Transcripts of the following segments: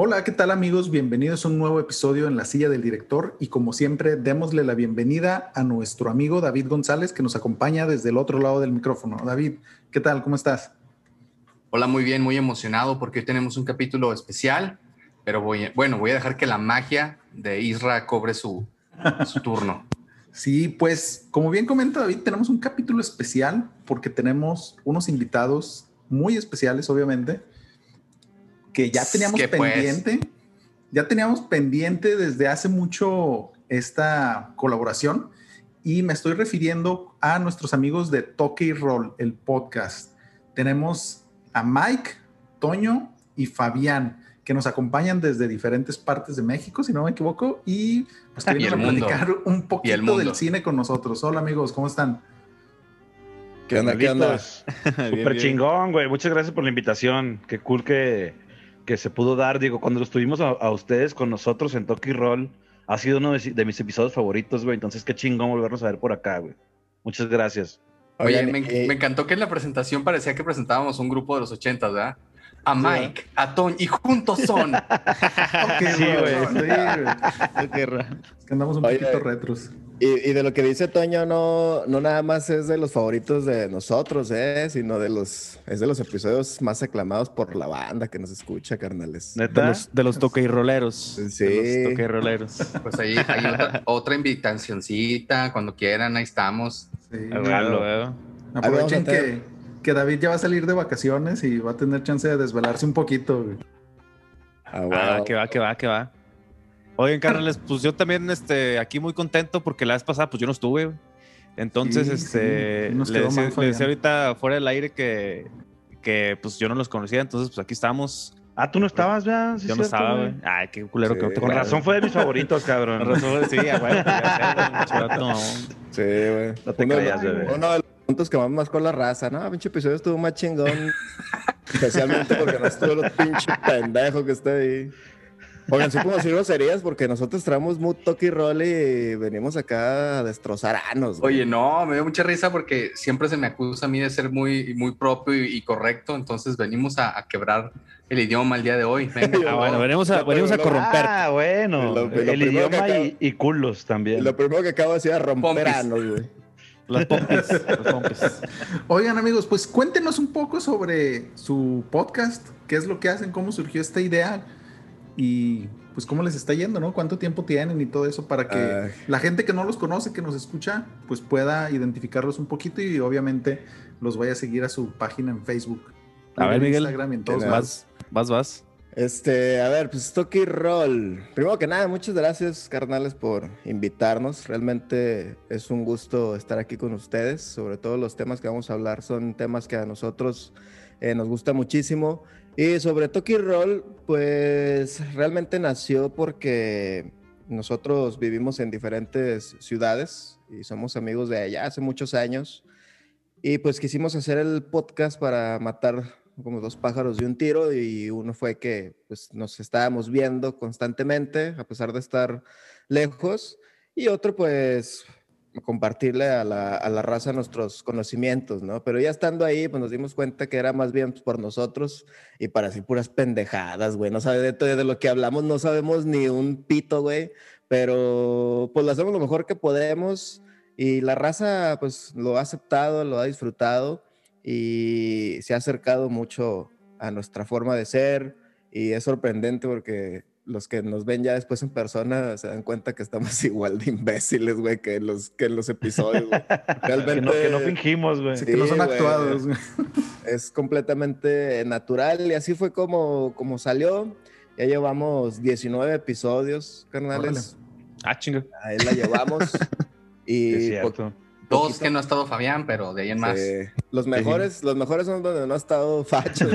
Hola, ¿qué tal amigos? Bienvenidos a un nuevo episodio en la silla del director y como siempre, démosle la bienvenida a nuestro amigo David González que nos acompaña desde el otro lado del micrófono. David, ¿qué tal? ¿Cómo estás? Hola, muy bien, muy emocionado porque hoy tenemos un capítulo especial, pero voy, bueno, voy a dejar que la magia de Isra cobre su, su turno. Sí, pues como bien comenta David, tenemos un capítulo especial porque tenemos unos invitados muy especiales, obviamente que ya teníamos pues. pendiente, ya teníamos pendiente desde hace mucho esta colaboración y me estoy refiriendo a nuestros amigos de Toque y Roll, el podcast. Tenemos a Mike, Toño y Fabián que nos acompañan desde diferentes partes de México, si no me equivoco, y pues vienen a platicar un poquito del cine con nosotros. Hola amigos, ¿cómo están? ¿Qué onda? ¿Qué onda? Súper chingón, güey. Muchas gracias por la invitación. Qué cool que, que se pudo dar, digo, cuando los tuvimos a, ustedes con nosotros en Toki Roll, ha sido uno de, mis episodios favoritos, güey. Entonces, qué chingón volvernos a ver por acá, güey. Muchas gracias. Oye, me, eh, me, encantó que en la presentación parecía que presentábamos un grupo de los ochentas, ¿verdad? a Mike, a Toñ, y juntos son. sí, güey. que andamos un poquito retros. Y, de lo que dice Toño, no, no nada más es de los favoritos de nosotros, ¿eh? sino de los, es de los episodios más aclamados por la banda que nos escucha, carnales. De los, de los toque y roleros. Sí. De los toque y roleros. Pues ahí hay otra, otra invitacioncita, cuando quieran, ahí estamos. Sí, Aprovechen que, que David ya va a salir de vacaciones y va a tener chance de desvelarse un poquito. Ah, ah, que va, que va, que va. Oigan, carnales, pues yo también este, aquí muy contento porque la vez pasada pues yo no estuve. Entonces, este, le, decía, ahorita fuera del aire que, que pues yo no los conocía, entonces pues aquí estamos. Ah, tú no estabas, ¿verdad? yo no estaba, güey. Ay, qué culero que Con razón fue de mis favoritos, cabrón. Con razón, sí, güey. Sí, güey. No te creas, güey puntos que más más con la raza, ¿no? Pinche episodio estuvo más chingón. especialmente porque no estuvo el pinche pendejo que está ahí. Oigan, sí podemos decir groserías porque nosotros traemos muy toque y roll y venimos acá a destrozar anos. Oye, no, me dio mucha risa porque siempre se me acusa a mí de ser muy, muy propio y, correcto, entonces venimos a, querar el idioma el día de hoy. ah, bueno, venimos a, venimos a corromper. Ah, bueno, el idioma y, culos también. Lo primero que acabo de decir es romper anos, güey. Las pompis, Oigan, amigos, pues cuéntenos un poco sobre su podcast, qué es lo que hacen, cómo surgió esta idea y pues cómo les está yendo, ¿no? ¿Cuánto tiempo tienen y todo eso para que la gente que no los conoce, que nos escucha, pues pueda identificarlos un poquito y obviamente los vaya a seguir a su página en Facebook. A ver, Miguel, Instagram y en todos vas, vas, vas. Este, a ver, pues Toki Roll. Primero que nada, muchas gracias, carnales, por invitarnos. Realmente es un gusto estar aquí con ustedes. Sobre todo los temas que vamos a hablar son temas que a nosotros eh, nos gusta muchísimo. Y sobre Toki Roll, pues realmente nació porque nosotros vivimos en diferentes ciudades y somos amigos de allá hace muchos años. Y pues quisimos hacer el podcast para matar como dos pájaros de un tiro y uno fue que pues, nos estábamos viendo constantemente a pesar de estar lejos y otro pues compartirle a la, a la, raza nuestros conocimientos, ¿no? Pero ya estando ahí, pues nos dimos cuenta que era más bien por nosotros y para así puras pendejadas, güey. No sabe de, de lo que hablamos, no sabemos ni un pito, güey. Pero pues lo hacemos lo mejor que podemos y la raza pues lo ha aceptado, lo ha disfrutado y se ha acercado mucho a nuestra forma de ser y es sorprendente porque los que nos ven ya después en persona se dan cuenta que estamos igual de imbéciles, güey, que en los, que en los episodios. Realmente, que, no, fingimos, güey. que no son actuados. Es completamente natural y así fue como, como salió. Ya llevamos 19 episodios, carnales. Ah, chingo. Ahí la llevamos. y es cierto. Dos que no ha estado Fabián, pero de ahí en más. Los mejores, los mejores son donde no ha estado Facho.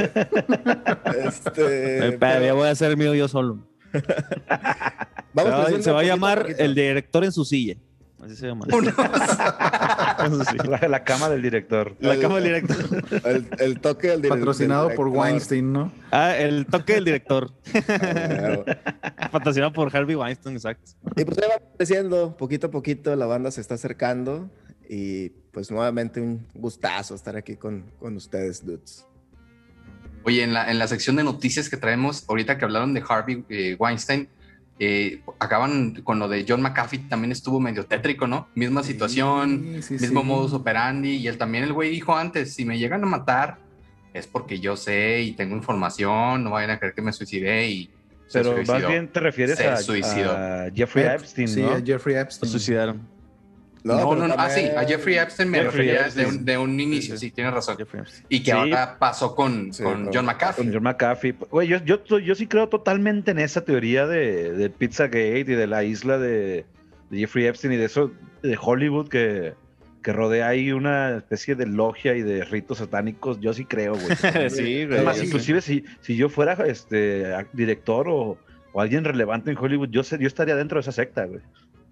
este, ya voy a hacer el mío yo solo. Vamos se va, a llamar el director en su silla. Así se llama. la, cama del director. La cama del director. El, toque del director. Patrocinado por Weinstein, ¿no? Ah, el toque del director. Ah, Patrocinado por Harvey Weinstein, exacto. Y pues va creciendo, poquito a poquito la banda se está acercando. Y pues nuevamente un gustazo estar aquí con, con ustedes, dudes. Oye, en la, en la sección de noticias que traemos, ahorita que hablaron de Harvey eh, Weinstein, eh, acaban con lo de John McAfee, también estuvo medio tétrico, ¿no? Misma situación, mismo modus operandi, y él también, el güey dijo antes, si me llegan a matar, es porque yo sé y tengo información, no vayan a creer que me suicidé y... Pero más bien te refieres a, a, Jeffrey Epstein, ¿no? Sí, a Jeffrey Epstein. Se suicidaron. No, no, no, Ah, sí, a Jeffrey Epstein me refería de un, de un, inicio, sí, tienes razón. Y que ahora pasó con, con John McAfee. Con John McAfee. Güey, yo, yo, yo, sí creo totalmente en esa teoría de, de Pizzagate y de la isla de, de, Jeffrey Epstein y de eso de Hollywood que, que rodea ahí una especie de logia y de ritos satánicos. Yo sí creo, güey. sí, güey. Además, inclusive si, si yo fuera este director o, o alguien relevante en Hollywood, yo, sé, yo estaría dentro de esa secta, güey.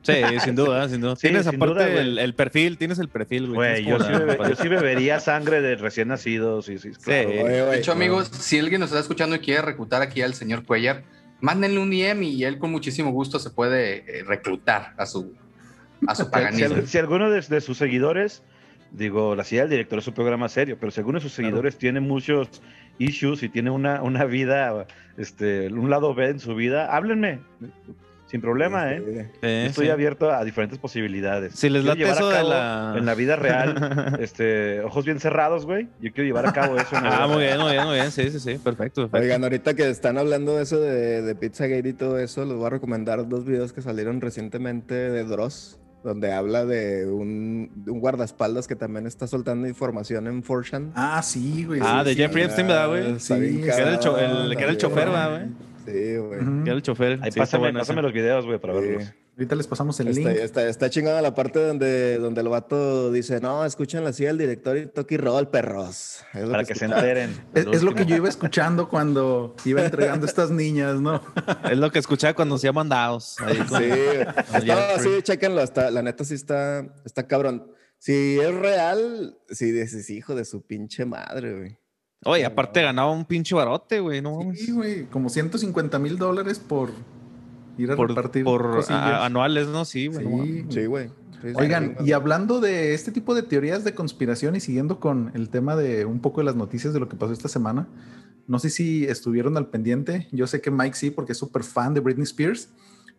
Sí, sin duda, sin duda. tienes aparte el, perfil, tienes el perfil, güey. yo, sí bebería sangre de recién nacidos. Sí, sí, de hecho, amigos, si alguien nos está escuchando y quiere reclutar aquí al señor Cuellar, mándenle un IM y él con muchísimo gusto se puede eh, reclutar a su, a su paganismo. si, alguno de, sus seguidores, digo, la silla del director es un programa serio, pero si alguno de sus seguidores tiene muchos issues y tiene una, una vida, este, un lado B en su vida, háblenme sin problema, ¿eh? Estoy abierto a diferentes posibilidades. Si les late eso de la... En la vida real, este, ojos bien cerrados, güey. Yo quiero llevar a cabo eso. ah, muy bien, muy bien, muy bien. Sí, sí, sí. Perfecto, Oigan, ahorita que están hablando de eso de, de Pizzagate y todo eso, les voy a recomendar dos videos que salieron recientemente de Dross donde habla de un, un, guardaespaldas que también está soltando información en Forshan. Ah, sí, güey. Ah, de Jeffrey Epstein, ¿verdad, güey? Sí, que era el, que era el chofer, ¿verdad, güey? Sí, güey. Era el chofer. Ahí pásame, pásame los videos, güey, para verlos. Ahorita les pasamos el está, link. Está, está chingada la parte donde, donde el vato dice, no, escuchen la silla del director y toque roll, perros. Para que, se enteren. Es, lo que yo iba escuchando cuando iba entregando a estas niñas, ¿no? es lo que escuchaba cuando hacía mandados. Sí, está, sí, chéquenlo. Está, la neta sí está, está cabrón. Si es real, sí dices, hijo de su pinche madre, güey. Oye, aparte ganaba un pinche barote, güey, ¿no? Sí, güey, como 150 mil dólares por ir a por, repartir por anuales, ¿no? Sí, güey. Sí, güey. Oigan, y hablando de este tipo de teorías de conspiración y siguiendo con el tema de un poco de las noticias de lo que pasó esta semana, no sé si estuvieron al pendiente. Yo sé que Mike sí, porque es súper fan de Britney Spears.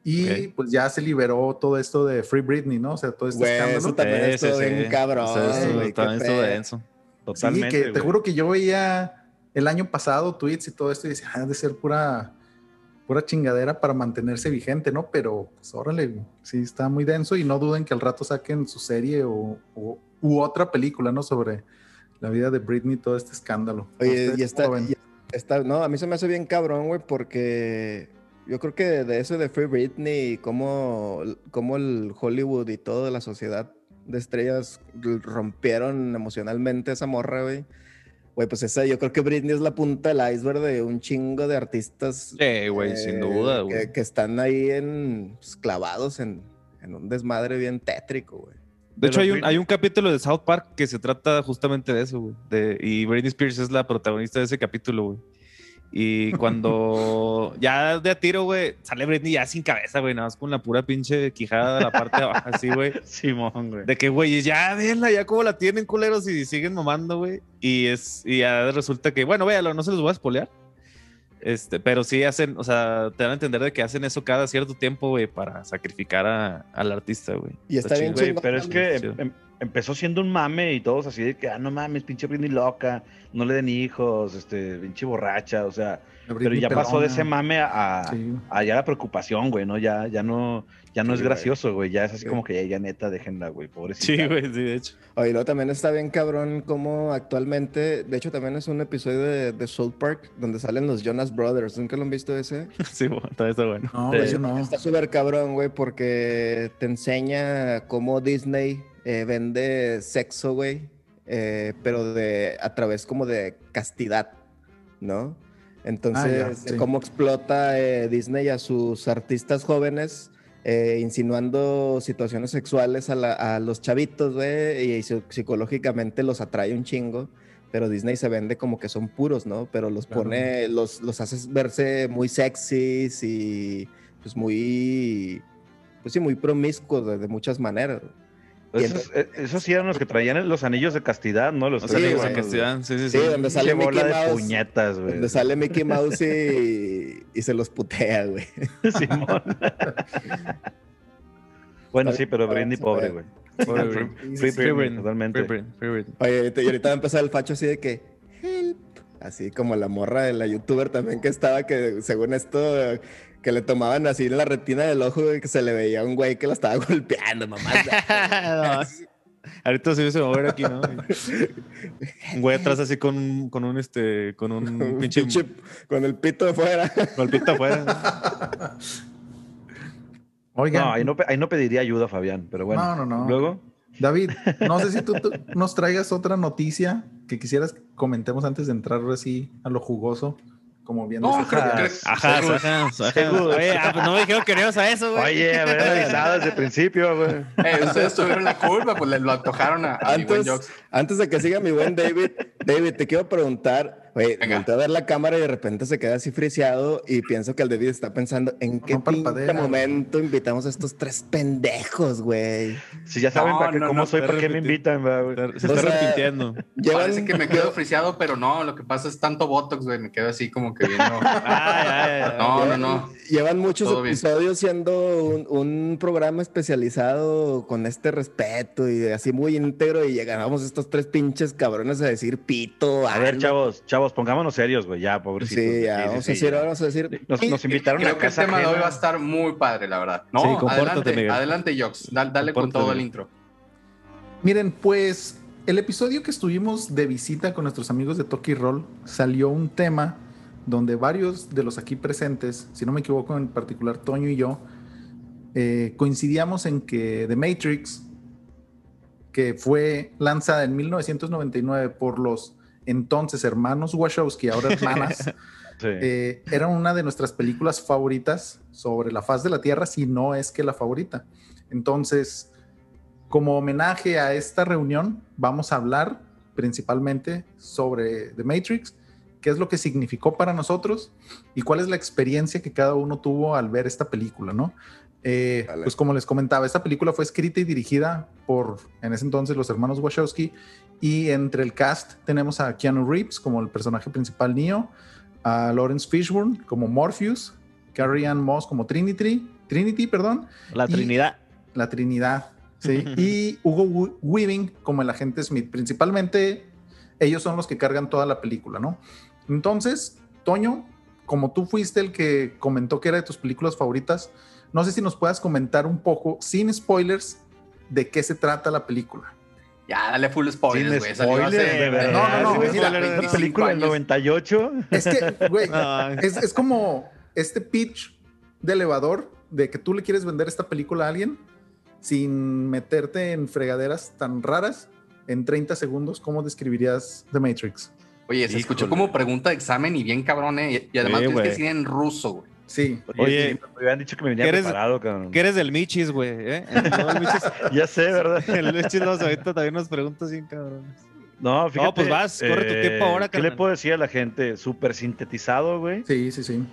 Y pues ya se liberó todo esto de Free Britney, ¿no? O sea, todo este escándalo. Eso también es todo bien cabrón. Eso, también denso. Totalmente. Sí, que te juro que yo veía el año pasado tweets y todo esto y decía, ah, de ser pura, pura chingadera para mantenerse vigente, ¿no? Pero, pues, órale, sí, está muy denso y no duden que al rato saquen su serie o, u otra película, ¿no? Sobre la vida de Britney, todo este escándalo. Oye, y está, está, no, a mí se me hace bien cabrón, güey, porque yo creo que de eso de Free Britney y cómo, cómo el Hollywood y toda la sociedad de estrellas rompieron emocionalmente esa morra, güey. Güey, pues esa, yo creo que Britney es la punta del iceberg de un chingo de artistas. Sí, güey, sin duda, güey. Que, están ahí en, pues, clavados en, en, un desmadre bien tétrico, güey. De, hecho, hay un, hay un, capítulo de South Park que se trata justamente de eso, güey. y Britney Spears es la protagonista de ese capítulo, güey. Y cuando ya de a tiro, güey, sale Britney ya sin cabeza, güey, nada más con la pura pinche quijada de la parte de abajo, así, güey. Simón, güey. De que, güey, ya véanla, ya como la tienen culeros y siguen mamando, güey. Y es, y ya resulta que, bueno, véalo, no se los voy a espolear. Este, pero sí hacen, o sea, te van a entender de que hacen eso cada cierto tiempo, güey, para sacrificar a, al artista, güey. Y está, bien, güey, pero es que em, empezó siendo un mame y todos así de que, ah, no mames, pinche Britney loca, no le den hijos, este, pinche borracha, o sea, pero ya pasó de ese mame a, a, ya la preocupación, güey, ¿no? Ya, ya no, ya no es gracioso, güey, ya es así como que ya, neta, déjenla, güey, pobrecita. Sí, güey, sí, de hecho. Oye, luego también está bien cabrón como actualmente, de hecho también es un episodio de, de South Park donde salen los Jonas Brothers, ¿nunca lo han visto ese? sí, bueno, está bueno. No, eso no. Está súper cabrón, güey, porque te enseña cómo Disney eh, vende sexo, güey, eh, pero de, a través como de castidad, ¿no? Entonces, ah, cómo explota eh, Disney a sus artistas jóvenes, insinuando situaciones sexuales a, los chavitos, güey, y psicológicamente los atrae un chingo, pero Disney se vende como que son puros, ¿no? Pero los pone, los, los hace verse muy sexys y pues muy, pues sí, muy promiscuos de, de muchas maneras. Eh, esos, sí eran los que traían los anillos de castidad, ¿no? Los, anillos de castidad, sí, sí, sí. Sí, donde sale Mickey Mouse. De puñetas, güey. Donde sale Mickey Mouse y, y se los putea, güey. Simón. bueno, sí, pero Brindy pobre, güey. Free, free, totalmente. Oye, y ahorita va a empezar el facho así de que, help. Así como la morra de la youtuber también que estaba, que según esto que le tomaban así en la retina del ojo y que se le veía un güey que la estaba golpeando, mamá. Ahorita se va a mover aquí, ¿no? Un güey atrás así con, con un este, con un pinche... con el pito de fuera. Con el pito de fuera. Oigan. No ahí, no, ahí no pediría ayuda, Fabián, pero bueno. No, no, no. Luego. David, no sé si tú, nos traigas otra noticia que quisieras que comentemos antes de entrar así a lo jugoso como viendo no, ajá, ajá, ajá, Oye, ah, pues no me dijeron que no a eso, güey. Oye, haber avisado desde el principio, güey. Eh, ustedes tuvieron la culpa, pues le lo antojaron a, a antes, Antes de que siga mi buen David, David, te quiero preguntar, Oye, a ver la cámara y de repente se queda así friseado y pienso que el David está pensando en qué momento invitamos a estos tres pendejos, güey. Si ya saben para qué, cómo soy, ¿para qué me invitan, güey? Se está repitiendo. Parece que me quedo friseado, pero no, lo que pasa es tanto Botox, güey, me quedo así como que viendo. no, no, no. Llevan muchos episodios siendo un, un, programa especializado con este respeto y así muy íntegro y llegamos estos tres pinches cabrones a decir pito. A ver, chavos, chavos pongámonos serios, güey, ya, pobrecitos. Sí, ya, vamos, a decir, vamos a decir. Nos, invitaron Creo a que el tema de hoy va a estar muy padre, la verdad. No, adelante, adelante, Jox. Dale, con todo el intro. Miren, pues el episodio que estuvimos de visita con nuestros amigos de Toki Roll salió un tema donde varios de los aquí presentes, si no me equivoco, en particular Toño y yo, eh, coincidíamos en que The Matrix, que fue lanzada en 1999 por los entonces hermanos Wachowski, ahora hermanas, eh, era una de nuestras películas favoritas sobre la faz de la Tierra, si no es que la favorita. Entonces, como homenaje a esta reunión, vamos a hablar principalmente sobre The Matrix, qué es lo que significó para nosotros y cuál es la experiencia que cada uno tuvo al ver esta película, ¿no? Eh, pues como les comentaba, esta película fue escrita y dirigida por, en ese entonces, los hermanos Wachowski y entre el cast tenemos a Keanu Reeves como el personaje principal Neo, a Lawrence Fishburne como Morpheus, Carrie Ann Moss como Trinity, Trinity, perdón. La Trinidad. La Trinidad, sí. y Hugo Weaving como el agente Smith. Principalmente ellos son los que cargan toda la película, ¿no? Entonces, Toño, como tú fuiste el que comentó que era de tus películas favoritas, no sé si nos puedas comentar un poco, sin spoilers, de qué se trata la película. Ya, dale full spoilers, güey. Spoilers, no, no, no. la película del 98. Es que, güey, es, es, como este pitch de elevador de que tú le quieres vender esta película a alguien sin meterte en fregaderas tan raras en 30 segundos. ¿Cómo describirías The Matrix? Oye, se escuchó como pregunta de examen y bien cabrón, ¿eh? Y además tienes que decir en ruso, güey. Sí. Oye, me habían dicho que me venía eres, preparado, cabrón. Que eres del Michis, güey. ¿eh? ya sé, ¿verdad? El Michis nos ahorita también nos pregunta bien, cabrones. No, fíjate. No, pues vas, corre tu tiempo ahora, ¿Qué le puedo decir a la gente? Súper sintetizado, güey. Sí, sí, sí.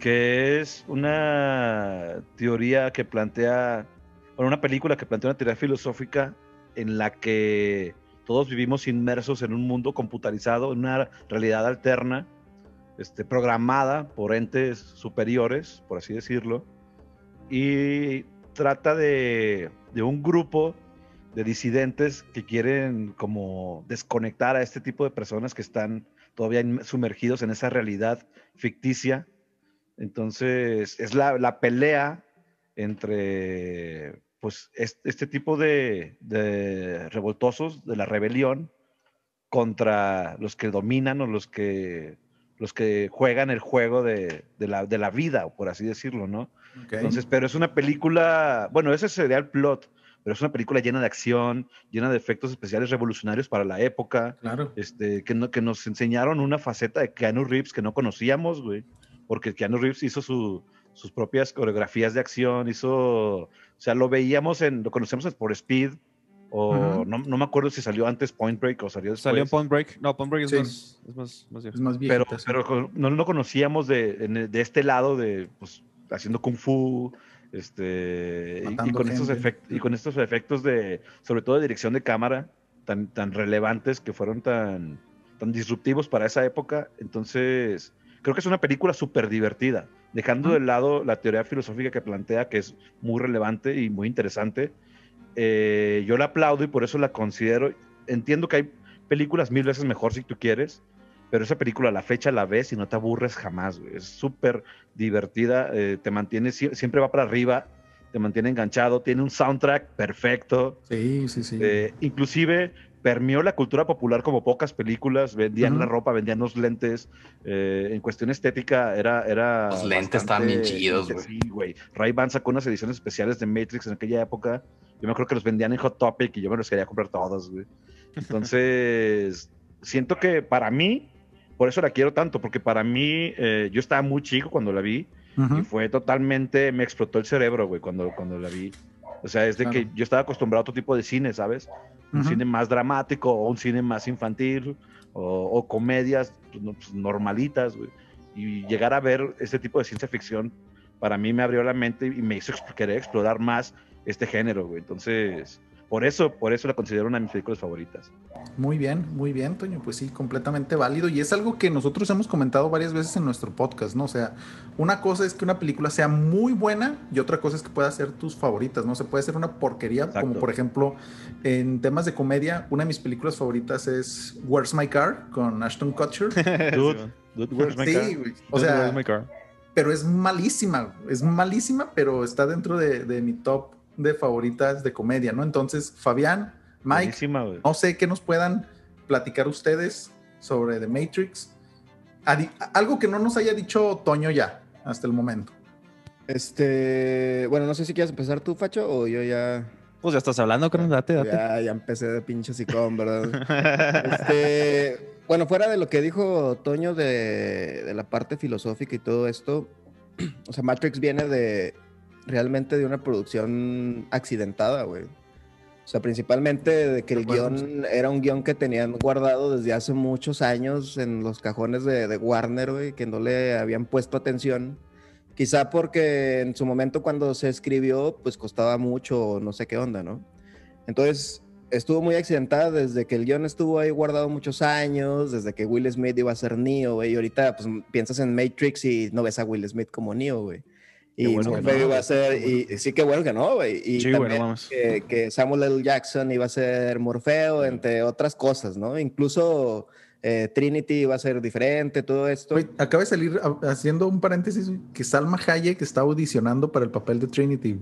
Que es una teoría que plantea, bueno, una película que plantea una teoría filosófica en la que todos vivimos inmersos en un mundo computarizado, en una realidad alterna, este, programada por entes superiores, por así decirlo, y trata de, un grupo de disidentes que quieren como desconectar a este tipo de personas que están todavía sumergidos en esa realidad ficticia. Entonces, es la, pelea entre pues, este, tipo de, de, revoltosos de la rebelión contra los que dominan o los que los que juegan el juego de, la, de la, vida, por así decirlo, ¿no? Entonces, pero es una película, bueno, ese sería el plot, pero es una película llena de acción, llena de efectos especiales revolucionarios para la época, claro. este, que, no, que nos enseñaron una faceta de Keanu Reeves que no conocíamos, güey, porque Keanu Reeves hizo sus propias coreografías de acción, hizo, o sea, lo veíamos en, lo conocemos por Speed, o no, no, me acuerdo si salió antes Point Break o salió después. Salió Point Break. No, Point Break es, más, es más, más, es más Pero, pero no lo conocíamos de, de, este lado de pues, haciendo Kung Fu, Este, y, con estos efectos, y con estos efectos de, sobre todo de dirección de cámara, tan, tan relevantes que fueron tan, tan disruptivos para esa época. Entonces, creo que es una película súper divertida, dejando de lado la teoría filosófica que plantea, que es muy relevante y muy interesante. Eh, yo la aplaudo y por eso la considero. Entiendo que hay películas mil veces mejor si tú quieres, pero esa película a la fecha la ves y no te aburres jamás, Es súper divertida, eh, te mantiene, siempre va para arriba, te mantiene enganchado, tiene un soundtrack perfecto. Sí, sí, sí. Eh, inclusive permeó la cultura popular como pocas películas, vendían la ropa, vendían los lentes, eh, en cuestión estética era... era los lentes estaban bien chidos, güey. Sí, güey. Ray-Ban sacó unas ediciones especiales de Matrix en aquella época, yo me acuerdo que los vendían en Hot Topic y yo me los quería comprar todos, güey. Entonces, siento que para mí, por eso la quiero tanto, porque para mí, eh, yo estaba muy chico cuando la vi y fue totalmente, me explotó el cerebro, güey, cuando, cuando la vi. O sea, es de que yo estaba acostumbrado a otro tipo de cine, ¿sabes? Un cine más dramático o un cine más infantil o, comedias pues, pues, normalitas, güey. Y llegar a ver este tipo de ciencia ficción, para mí me abrió la mente y me hizo querer explorar más este género, güey. Entonces, por eso, por eso la considero una de mis películas favoritas. Muy bien, muy bien, Toño. Pues sí, completamente válido. Y es algo que nosotros hemos comentado varias veces en nuestro podcast, ¿no? O sea, una cosa es que una película sea muy buena y otra cosa es que pueda ser tus favoritas, ¿no? Se puede ser una porquería, como por ejemplo, en temas de comedia, una de mis películas favoritas es Where's My Car con Ashton Kutcher. Dude, dude where's my sí, o sea, pero es malísima, es malísima, pero está dentro de, de mi top de favoritas de comedia, ¿no? Entonces, Fabián, Mike, no sé qué nos puedan platicar ustedes sobre The Matrix. Algo que no nos haya dicho Toño ya, hasta el momento. Este, bueno, no sé si quieres empezar tú, Facho, o yo ya. Pues ya estás hablando, creo, date, date. Ya, ya empecé de pinche sicón, ¿verdad? este, bueno, fuera de lo que dijo Toño de, de la parte filosófica y todo esto, o sea, Matrix viene de, realmente de una producción accidentada, güey. O sea, principalmente de que el guion era un guion que tenían guardado desde hace muchos años en los cajones de, Warner, güey, que no le habían puesto atención. Quizá porque en su momento cuando se escribió, pues costaba mucho, no sé qué onda, ¿no? Entonces, estuvo muy accidentada desde que el guion estuvo ahí guardado muchos años, desde que Will Smith iba a ser Neo, güey, y ahorita pues piensas en Matrix y no ves a Will Smith como Neo, güey. Y bueno iba a ser, y, sí que bueno que no, güey. Y también Que, Samuel L. Jackson iba a ser Morfeo, entre otras cosas, ¿no? Incluso eh, Trinity iba a ser diferente, todo esto. acaba de salir haciendo un paréntesis que Salma Hayek está audicionando para el papel de Trinity,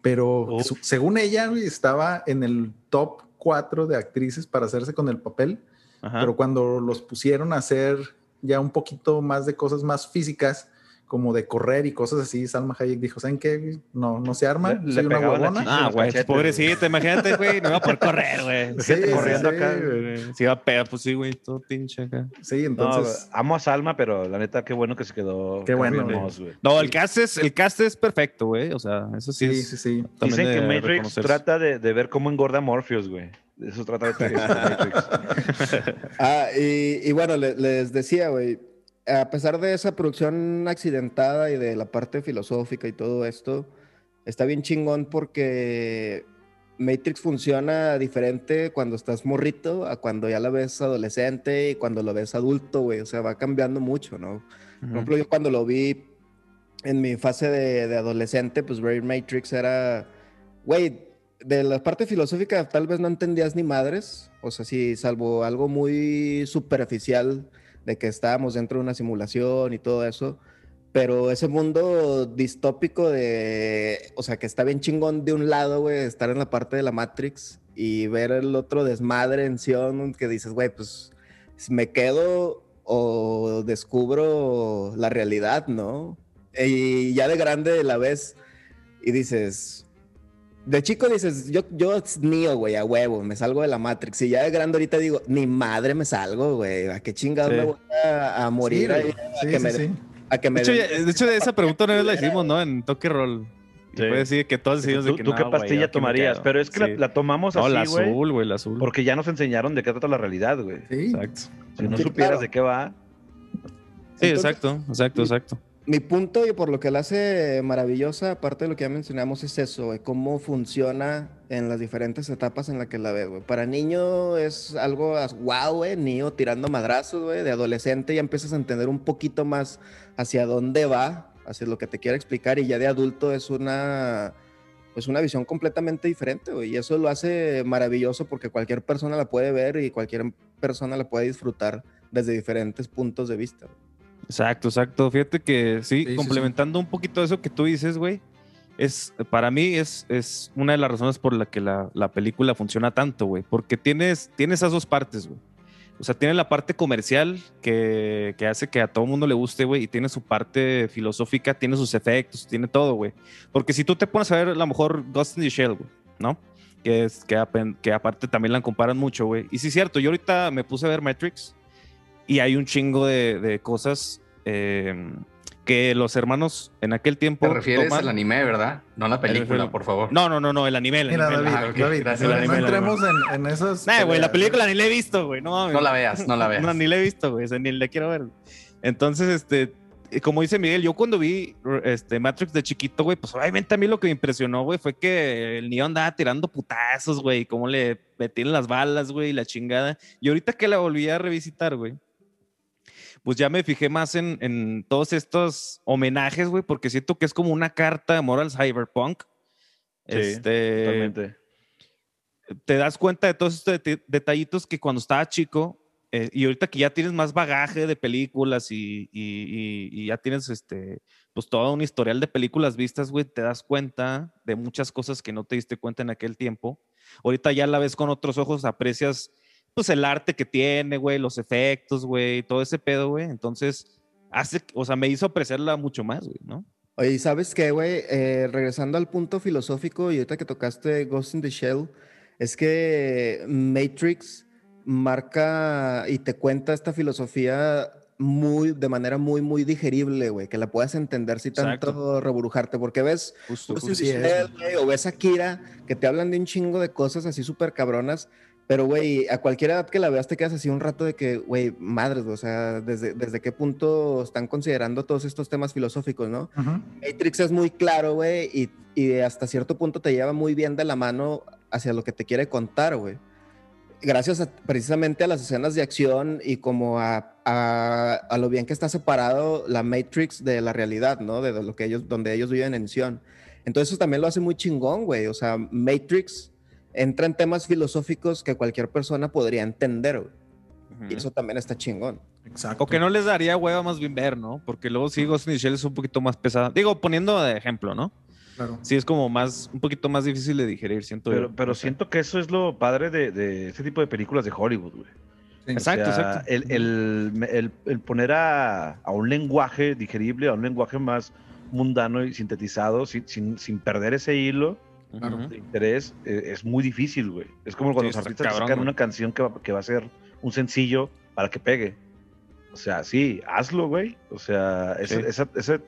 pero oh. según ella estaba en el top 4 de actrices para hacerse con el papel, pero cuando los pusieron a hacer ya un poquito más de cosas más físicas, como de correr y cosas así, Salma Hayek dijo, ¿saben qué? No, no se arma, le, soy una huevona. Ah, güey, pobrecito, imagínate, güey, no va por correr, güey. Sí, corriendo acá, güey. Si va a pegar, pues sí, güey, todo pinche acá. Sí, entonces... amo a Salma, pero la neta, qué bueno que se quedó. Qué bueno, güey. No, el cast, es, el cast es perfecto, güey, o sea, eso sí Sí, sí, sí. Dicen que Matrix trata de, de, ver cómo engorda Morpheus, güey. Eso trata de Matrix. ah, y, y bueno, les decía, güey, a pesar de esa producción accidentada y de la parte filosófica y todo esto, está bien chingón porque Matrix funciona diferente cuando estás morrito a cuando ya la ves adolescente y cuando lo ves adulto, güey. O sea, va cambiando mucho, ¿no? Por ejemplo, yo cuando lo vi en mi fase de, de adolescente, pues ver Matrix era, güey, de la parte filosófica tal vez no entendías ni madres. O sea, sí, salvo algo muy superficial de que estábamos dentro de una simulación y todo eso, pero ese mundo distópico de, o sea, que está bien chingón de un lado, güey, estar en la parte de la Matrix y ver el otro desmadre en Sion, que dices, güey, pues me quedo o descubro la realidad, ¿no? Y ya de grande la ves y dices, de chico dices, yo, yo Neo, güey, a huevo, me salgo de la Matrix. Y ya de grande ahorita digo, ni madre me salgo, güey. ¿A qué chingados me voy a, morir ahí? A que, me, a que me, de, hecho, de esa pregunta una vez la hicimos, ¿no? En Toque Roll. Sí. puede decir que todos decimos de que ¿Tú qué pastilla tomarías? Pero es que la, tomamos así, güey. No, la azul, güey, la azul. Porque ya nos enseñaron de qué trata la realidad, güey. Sí. Exacto. Si no supieras de qué va. Sí, exacto, exacto, exacto. Mi punto y por lo que la hace maravillosa, aparte de lo que ya mencionamos, es eso, güey, cómo funciona en las diferentes etapas en las que la ves, güey. Para niño es algo wow, güey, niño tirando madrazos, güey. De adolescente ya empiezas a entender un poquito más hacia dónde va, hacia lo que te quiere explicar, y ya de adulto es una, pues una visión completamente diferente, güey. Y eso lo hace maravilloso porque cualquier persona la puede ver y cualquier persona la puede disfrutar desde diferentes puntos de vista. Exacto, exacto. Fíjate que sí, complementando un poquito eso que tú dices, güey, es, para mí es, es una de las razones por la que la, la película funciona tanto, güey, porque tienes, tienes esas dos partes, güey. O sea, tiene la parte comercial que, que hace que a todo mundo le guste, güey, y tiene su parte filosófica, tiene sus efectos, tiene todo, güey. Porque si tú te pones a ver a lo mejor Ghost in the Shell, güey, ¿no? Que, es, que, que aparte también la comparan mucho, güey. Y sí es cierto, yo ahorita me puse a ver Matrix y hay un chingo de, de cosas eh, que los hermanos en aquel tiempo. Te refieres al anime, ¿verdad? No a la película, por favor. No, no, no, no, el anime. El Mira, anime, David, David, no, no entremos en, en esos. Nah, güey, la película ni la he visto, güey. No, no la veas, no la veas. no, ni la he visto, güey. ni la quiero ver. Entonces, este, como dice Miguel, yo cuando vi este, Matrix de chiquito, güey, pues obviamente a mí lo que me impresionó, güey, fue que el niño andaba tirando putazos, güey, cómo le metían las balas, güey, la chingada. Y ahorita que la volví a revisitar, güey, pues ya me fijé más en, todos estos homenajes, güey, porque siento que es como una carta de amor al cyberpunk. Sí, este, totalmente. Te das cuenta de todos estos detallitos que cuando estaba chico, eh, y ahorita que ya tienes más bagaje de películas y, y, ya tienes este, pues todo un historial de películas vistas, güey, te das cuenta de muchas cosas que no te diste cuenta en aquel tiempo. Ahorita ya la ves con otros ojos, aprecias pues el arte que tiene, güey, los efectos, güey, todo ese pedo, güey. Entonces, hace, o sea, me hizo apreciarla mucho más, güey, ¿no? Oye, ¿sabes qué, güey? Eh, regresando al punto filosófico y ahorita que tocaste Ghost in the Shell, es que Matrix marca y te cuenta esta filosofía muy, de manera muy, muy digerible, güey, que la puedas entender sin tanto reburujarte, porque ves justo, justo Shell, o ves a Kira, que te hablan de un chingo de cosas así súper cabronas, pero, güey, a cualquier edad que la veas te quedas así un rato de que, güey, madres, o sea, desde, desde qué punto están considerando todos estos temas filosóficos, ¿no? Matrix es muy claro, güey, y, y, hasta cierto punto te lleva muy bien de la mano hacia lo que te quiere contar, güey. Gracias precisamente a las escenas de acción y como a, a, a, lo bien que está separado la Matrix de la realidad, ¿no? De, de lo que ellos, donde ellos viven en Sion. Entonces eso también lo hace muy chingón, güey. O sea, Matrix entra en temas filosóficos que cualquier persona podría entender, Y eso también está chingón. Exacto. O que no les daría hueva más bien ver, ¿no? Porque luego sí, Ghost in es un poquito más pesada. Digo, poniendo de ejemplo, ¿no? Claro. Sí, es como más, un poquito más difícil de digerir, siento Pero, pero siento que eso es lo padre de, de este tipo de películas de Hollywood, güey. exacto, exacto. El, el, el, poner a, a, un lenguaje digerible, a un lenguaje más mundano y sintetizado, sin, sin, sin perder ese hilo de interés eh, es muy difícil, güey. Es como cuando los artistas sacan una canción que va, que va a ser un sencillo para que pegue. O sea, sí, hazlo, güey. O sea, ese, ese,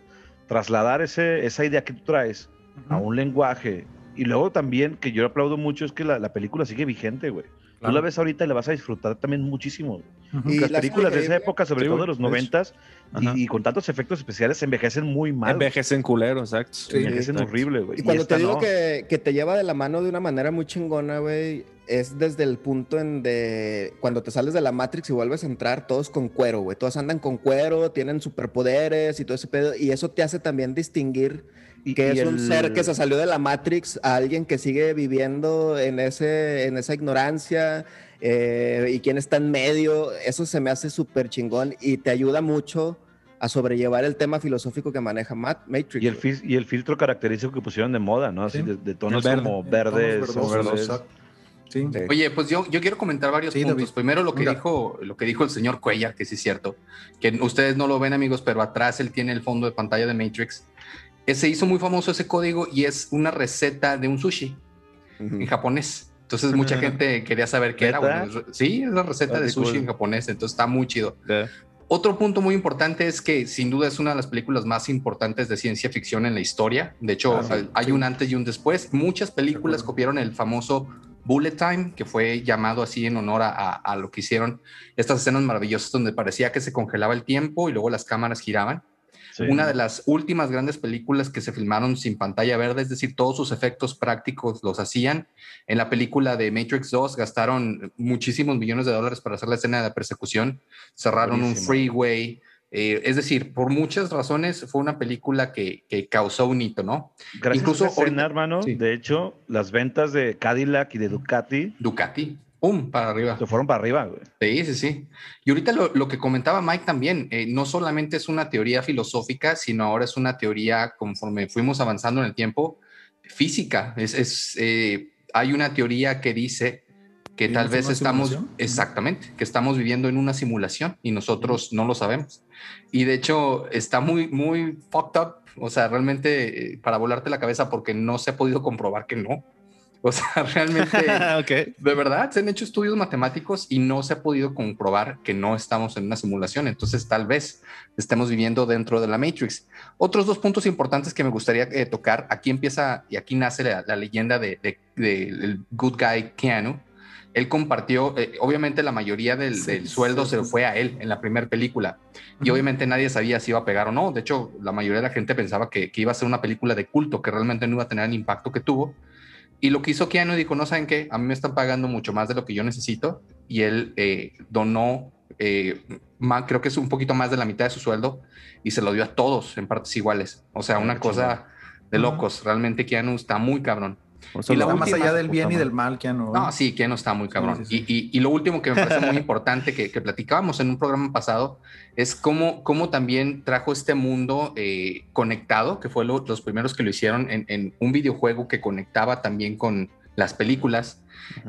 trasladar ese, esa idea que tú traes a un lenguaje. Y luego también, que yo aplaudo mucho, es que la, la película sigue vigente, güey. Tú la ves ahorita y la vas a disfrutar también muchísimo. Y las películas de esa época, sobre todo de los noventas, y, con tantos efectos especiales, envejecen muy mal. Envejecen culero, exacto. envejecen horrible, güey. Y cuando te digo que, que, te lleva de la mano de una manera muy chingona, güey, es desde el punto en de cuando te sales de la Matrix y vuelves a entrar, todos con cuero, güey. Todos andan con cuero, tienen superpoderes y todo ese pedo. Y eso te hace también distinguir que es un ser que se salió de la Matrix a alguien que sigue viviendo en, ese, en esa ignorancia eh, y quien está en medio. Eso se me hace súper chingón y te ayuda mucho a sobrellevar el tema filosófico que maneja Matrix. Y el, y el filtro característico que pusieron de moda, ¿no? Así de, tonos como verdes, verdes. Sí. Oye, pues yo, yo quiero comentar varios puntos. Primero lo que dijo lo que dijo el señor Cuellar, que sí es cierto, que ustedes no lo ven amigos, pero atrás él tiene el fondo de pantalla de Matrix se hizo muy famoso ese código y es una receta de un sushi en japonés. Entonces mucha gente quería saber qué era. sí, es la receta de sushi en japonés, entonces está muy chido. Otro punto muy importante es que sin duda es una de las películas más importantes de ciencia ficción en la historia. De hecho, ah, hay un antes y un después. Muchas películas copiaron el famoso Bullet Time, que fue llamado así en honor a, a, lo que hicieron estas escenas maravillosas donde parecía que se congelaba el tiempo y luego las cámaras giraban. Una de las últimas grandes películas que se filmaron sin pantalla verde, es decir, todos sus efectos prácticos los hacían. En la película de Matrix 2 gastaron muchísimos millones de dólares para hacer la escena de persecución, cerraron un freeway. Eh, es decir, por muchas razones fue una película que, causó un hito, ¿no? Gracias Incluso, a escena, hermano, de hecho, las ventas de Cadillac y de Ducati. Ducati ¡pum! para arriba. Se fueron para arriba, güey. Sí, sí, sí. Y ahorita lo, que comentaba Mike también, eh, no solamente es una teoría filosófica, sino ahora es una teoría, conforme fuimos avanzando en el tiempo, física. Es, eh, hay una teoría que dice que tal vez estamos, exactamente, que estamos viviendo en una simulación y nosotros no lo sabemos. Y de hecho está muy, muy fucked up, o sea, realmente eh, para volarte la cabeza porque no se ha podido comprobar que no. O sea, realmente, de verdad, se han hecho estudios matemáticos y no se ha podido comprobar que no estamos en una simulación. Entonces, tal vez estemos viviendo dentro de la Matrix. Otros dos puntos importantes que me gustaría eh, tocar. Aquí empieza y aquí nace la, leyenda de, de, good guy Keanu. Él compartió, eh, obviamente la mayoría del, sueldo se fue a él en la primera película y obviamente nadie sabía si iba a pegar o no. De hecho, la mayoría de la gente pensaba que, que iba a ser una película de culto, que realmente no iba a tener el impacto que tuvo y lo que hizo Keanu dijo, no saben qué, a mí me están pagando mucho más de lo que yo necesito. Y él eh, donó, eh, creo que es un poquito más de la mitad de su sueldo y se lo dio a todos en partes iguales. O sea, una cosa de locos. Realmente Keanu está muy cabrón y la más allá del bien y del mal, Keanu. No, sí, Keanu está muy cabrón. Y, lo último que me parece muy importante que, platicábamos en un programa pasado es cómo, cómo también trajo este mundo eh, conectado, que fue los primeros que lo hicieron en, un videojuego que conectaba también con las películas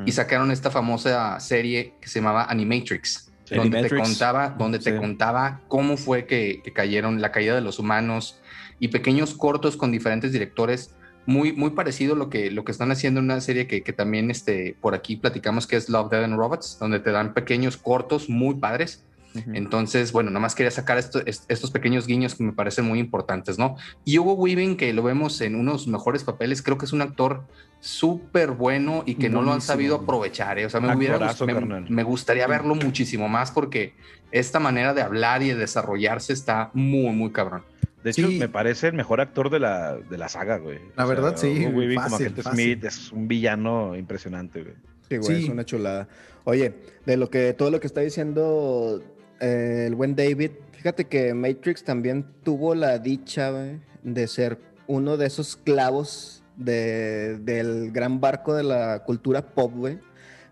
y sacaron esta famosa serie que se llamaba Animatrix. Donde te contaba, donde te contaba cómo fue que, que cayeron la caída de los humanos y pequeños cortos con diferentes directores muy, muy parecido a lo que, lo que están haciendo en una serie que, que, también este, por aquí platicamos que es Love, Dead and Robots, donde te dan pequeños cortos muy padres. Entonces, bueno, nada más quería sacar estos pequeños guiños que me parecen muy importantes, ¿no? Y Hugo Weaving, que lo vemos en unos mejores papeles, creo que es un actor súper bueno y que no lo han sabido aprovechar. ¿eh? O sea, me, me, gustaría verlo muchísimo más porque esta manera de hablar y de desarrollarse está muy, muy cabrón. De hecho, me parece el mejor actor de la, de la saga, güey. La verdad, sí. como agente Smith es un villano impresionante, güey. Sí, güey, es una chulada. Oye, de lo que todo lo que está diciendo eh, el buen David, fíjate que Matrix también tuvo la dicha de ser uno de esos clavos de, del gran barco de la cultura pop, güey.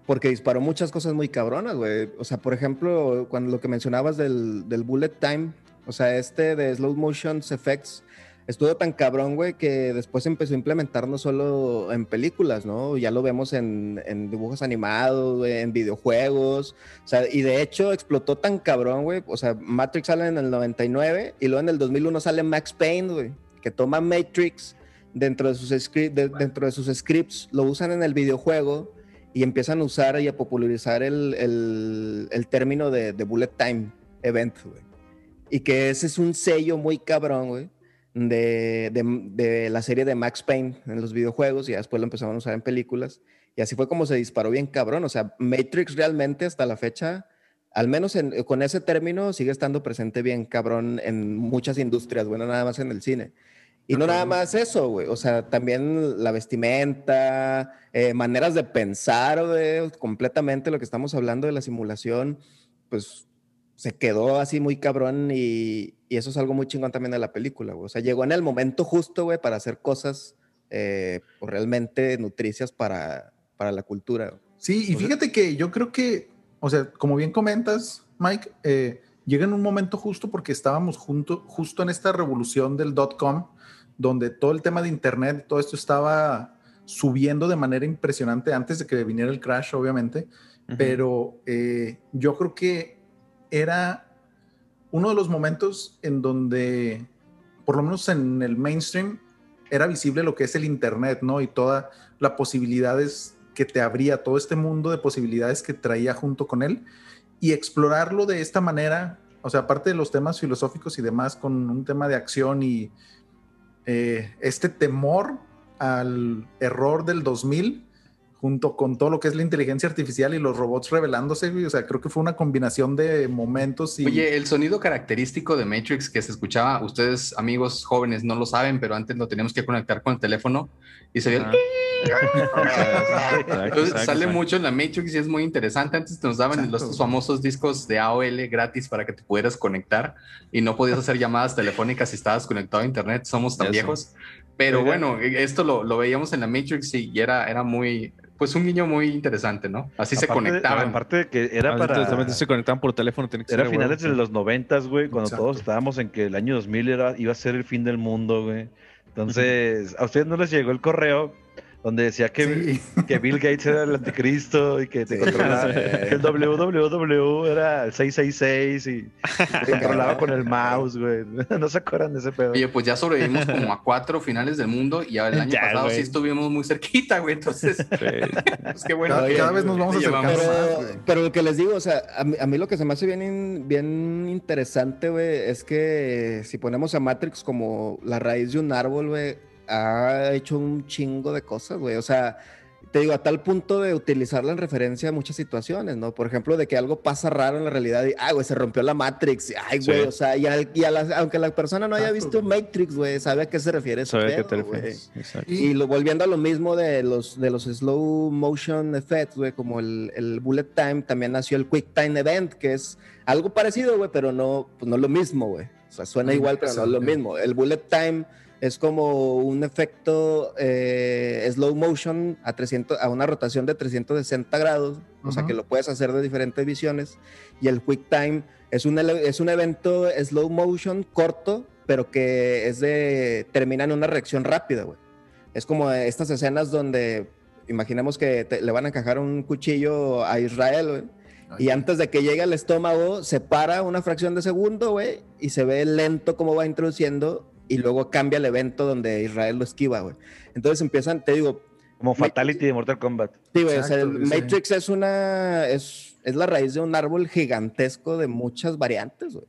Porque disparó muchas cosas muy cabronas, güey. O sea, por ejemplo, cuando lo que mencionabas del, del bullet time, o sea, este de slow motion effects estuvo tan cabrón, güey, que después empezó a implementar no solo en películas, ¿no? Ya lo vemos en, dibujos animados, en videojuegos. O sea, y de hecho explotó tan cabrón, güey. O sea, Matrix sale en el 99 y luego en el 2001 sale Max Payne, güey, que toma Matrix dentro de sus, dentro de sus scripts, lo usan en el videojuego y empiezan a usar y a popularizar el, término de, de bullet time event, güey. Y que ese es un sello muy cabrón, güey, de, de, la serie de Max Payne en los videojuegos y después lo empezaron a usar en películas. Y así fue como se disparó bien cabrón. O sea, Matrix realmente hasta la fecha, al menos con ese término, sigue estando presente bien cabrón en muchas industrias, bueno, nada más en el cine. Y no nada más eso, güey. O sea, también la vestimenta, eh, maneras de pensar, güey, completamente lo que estamos hablando de la simulación, pues se quedó así muy cabrón y, eso es algo muy chingón también de la película, güey. O sea, llegó en el momento justo, güey, para hacer cosas eh, pues, realmente nutricias para, para la cultura. Sí, y fíjate que yo creo que, o sea, como bien comentas, Mike, eh, llega en un momento justo porque estábamos junto, justo en esta revolución del dot com, donde todo el tema de Internet, todo esto estaba subiendo de manera impresionante antes de que viniera el crash, obviamente. Pero eh, yo creo que era uno de los momentos en donde, por lo menos en el mainstream, era visible lo que es el Internet, ¿no? Y todas las posibilidades que te abría, todo este mundo de posibilidades que traía junto con él, y explorarlo de esta manera, o sea, aparte de los temas filosóficos y demás, con un tema de acción y eh, este temor al error del 2000, junto con todo lo que es la inteligencia artificial y los robots revelándose, O sea, creo que fue una combinación de momentos. Y... Oye, el sonido característico de Matrix que se escuchaba, ustedes, amigos jóvenes, no lo saben, pero antes lo teníamos que conectar con el teléfono y se veía. sale mucho en la Matrix y es muy interesante. Antes nos daban los famosos discos de AOL gratis para que te pudieras conectar y no podías hacer llamadas telefónicas si estabas conectado a internet. Somos tan viejos. Pero bueno, esto lo, lo, veíamos en la Matrix y era, era muy, pues un guiño muy interesante, ¿no? Así se conectaban. Aparte de que era para... También se conectaban por teléfono. Tenía que era finales de los noventas, güey, cuando todos estábamos en que el año 2000 era, iba a ser el fin del mundo, güey. Entonces, a ustedes no les llegó el correo donde decía que, que Bill Gates era el anticristo y que te controlaba, que el www era el 666 y te controlaba con el mouse, güey. No se acuerdan de ese pedo. Oye, pues ya sobrevivimos como a cuatro finales del mundo y el año pasado sí estuvimos muy cerquita, güey. Entonces, pues qué bueno. Cada, vez nos vamos a acercar pero, más, Pero lo que les digo, o sea, a mí, a mí lo que se me hace bien, bien interesante, güey, es que si ponemos a Matrix como la raíz de un árbol, güey, ha hecho un chingo de cosas, güey. O sea, te digo, a tal punto de utilizarla en referencia a muchas situaciones, ¿no? Por ejemplo, de que algo pasa raro en la realidad y, ay, güey, se rompió la Matrix. Ay, güey, o sea, y, aunque la persona no haya visto Matrix, güey, sabe a qué se refiere. Sabe a qué te refieres. Y, lo, volviendo a lo mismo de los, de los slow motion effects, güey, como el, el, bullet time, también nació el quick time event, que es algo parecido, güey, pero no, pues no lo mismo, güey. O sea, suena igual, pero no es lo mismo. El bullet time es como un efecto eh, slow motion a, 300, a una rotación de 360 grados, o sea que lo puedes hacer de diferentes visiones. Y el Quick Time es un, es un evento slow motion corto, pero que es de, termina en una reacción rápida, güey. Es como estas escenas donde, imaginemos que le van a encajar un cuchillo a Israel, güey. Y antes de que llegue al estómago, se para una fracción de segundo, güey, y se ve lento cómo va introduciendo y luego cambia el evento donde Israel lo esquiva, güey. Entonces empiezan, te digo... Como Fatality de Mortal Kombat. Sí, güey, o sea, el Matrix es una, es, es la raíz de un árbol gigantesco de muchas variantes, güey.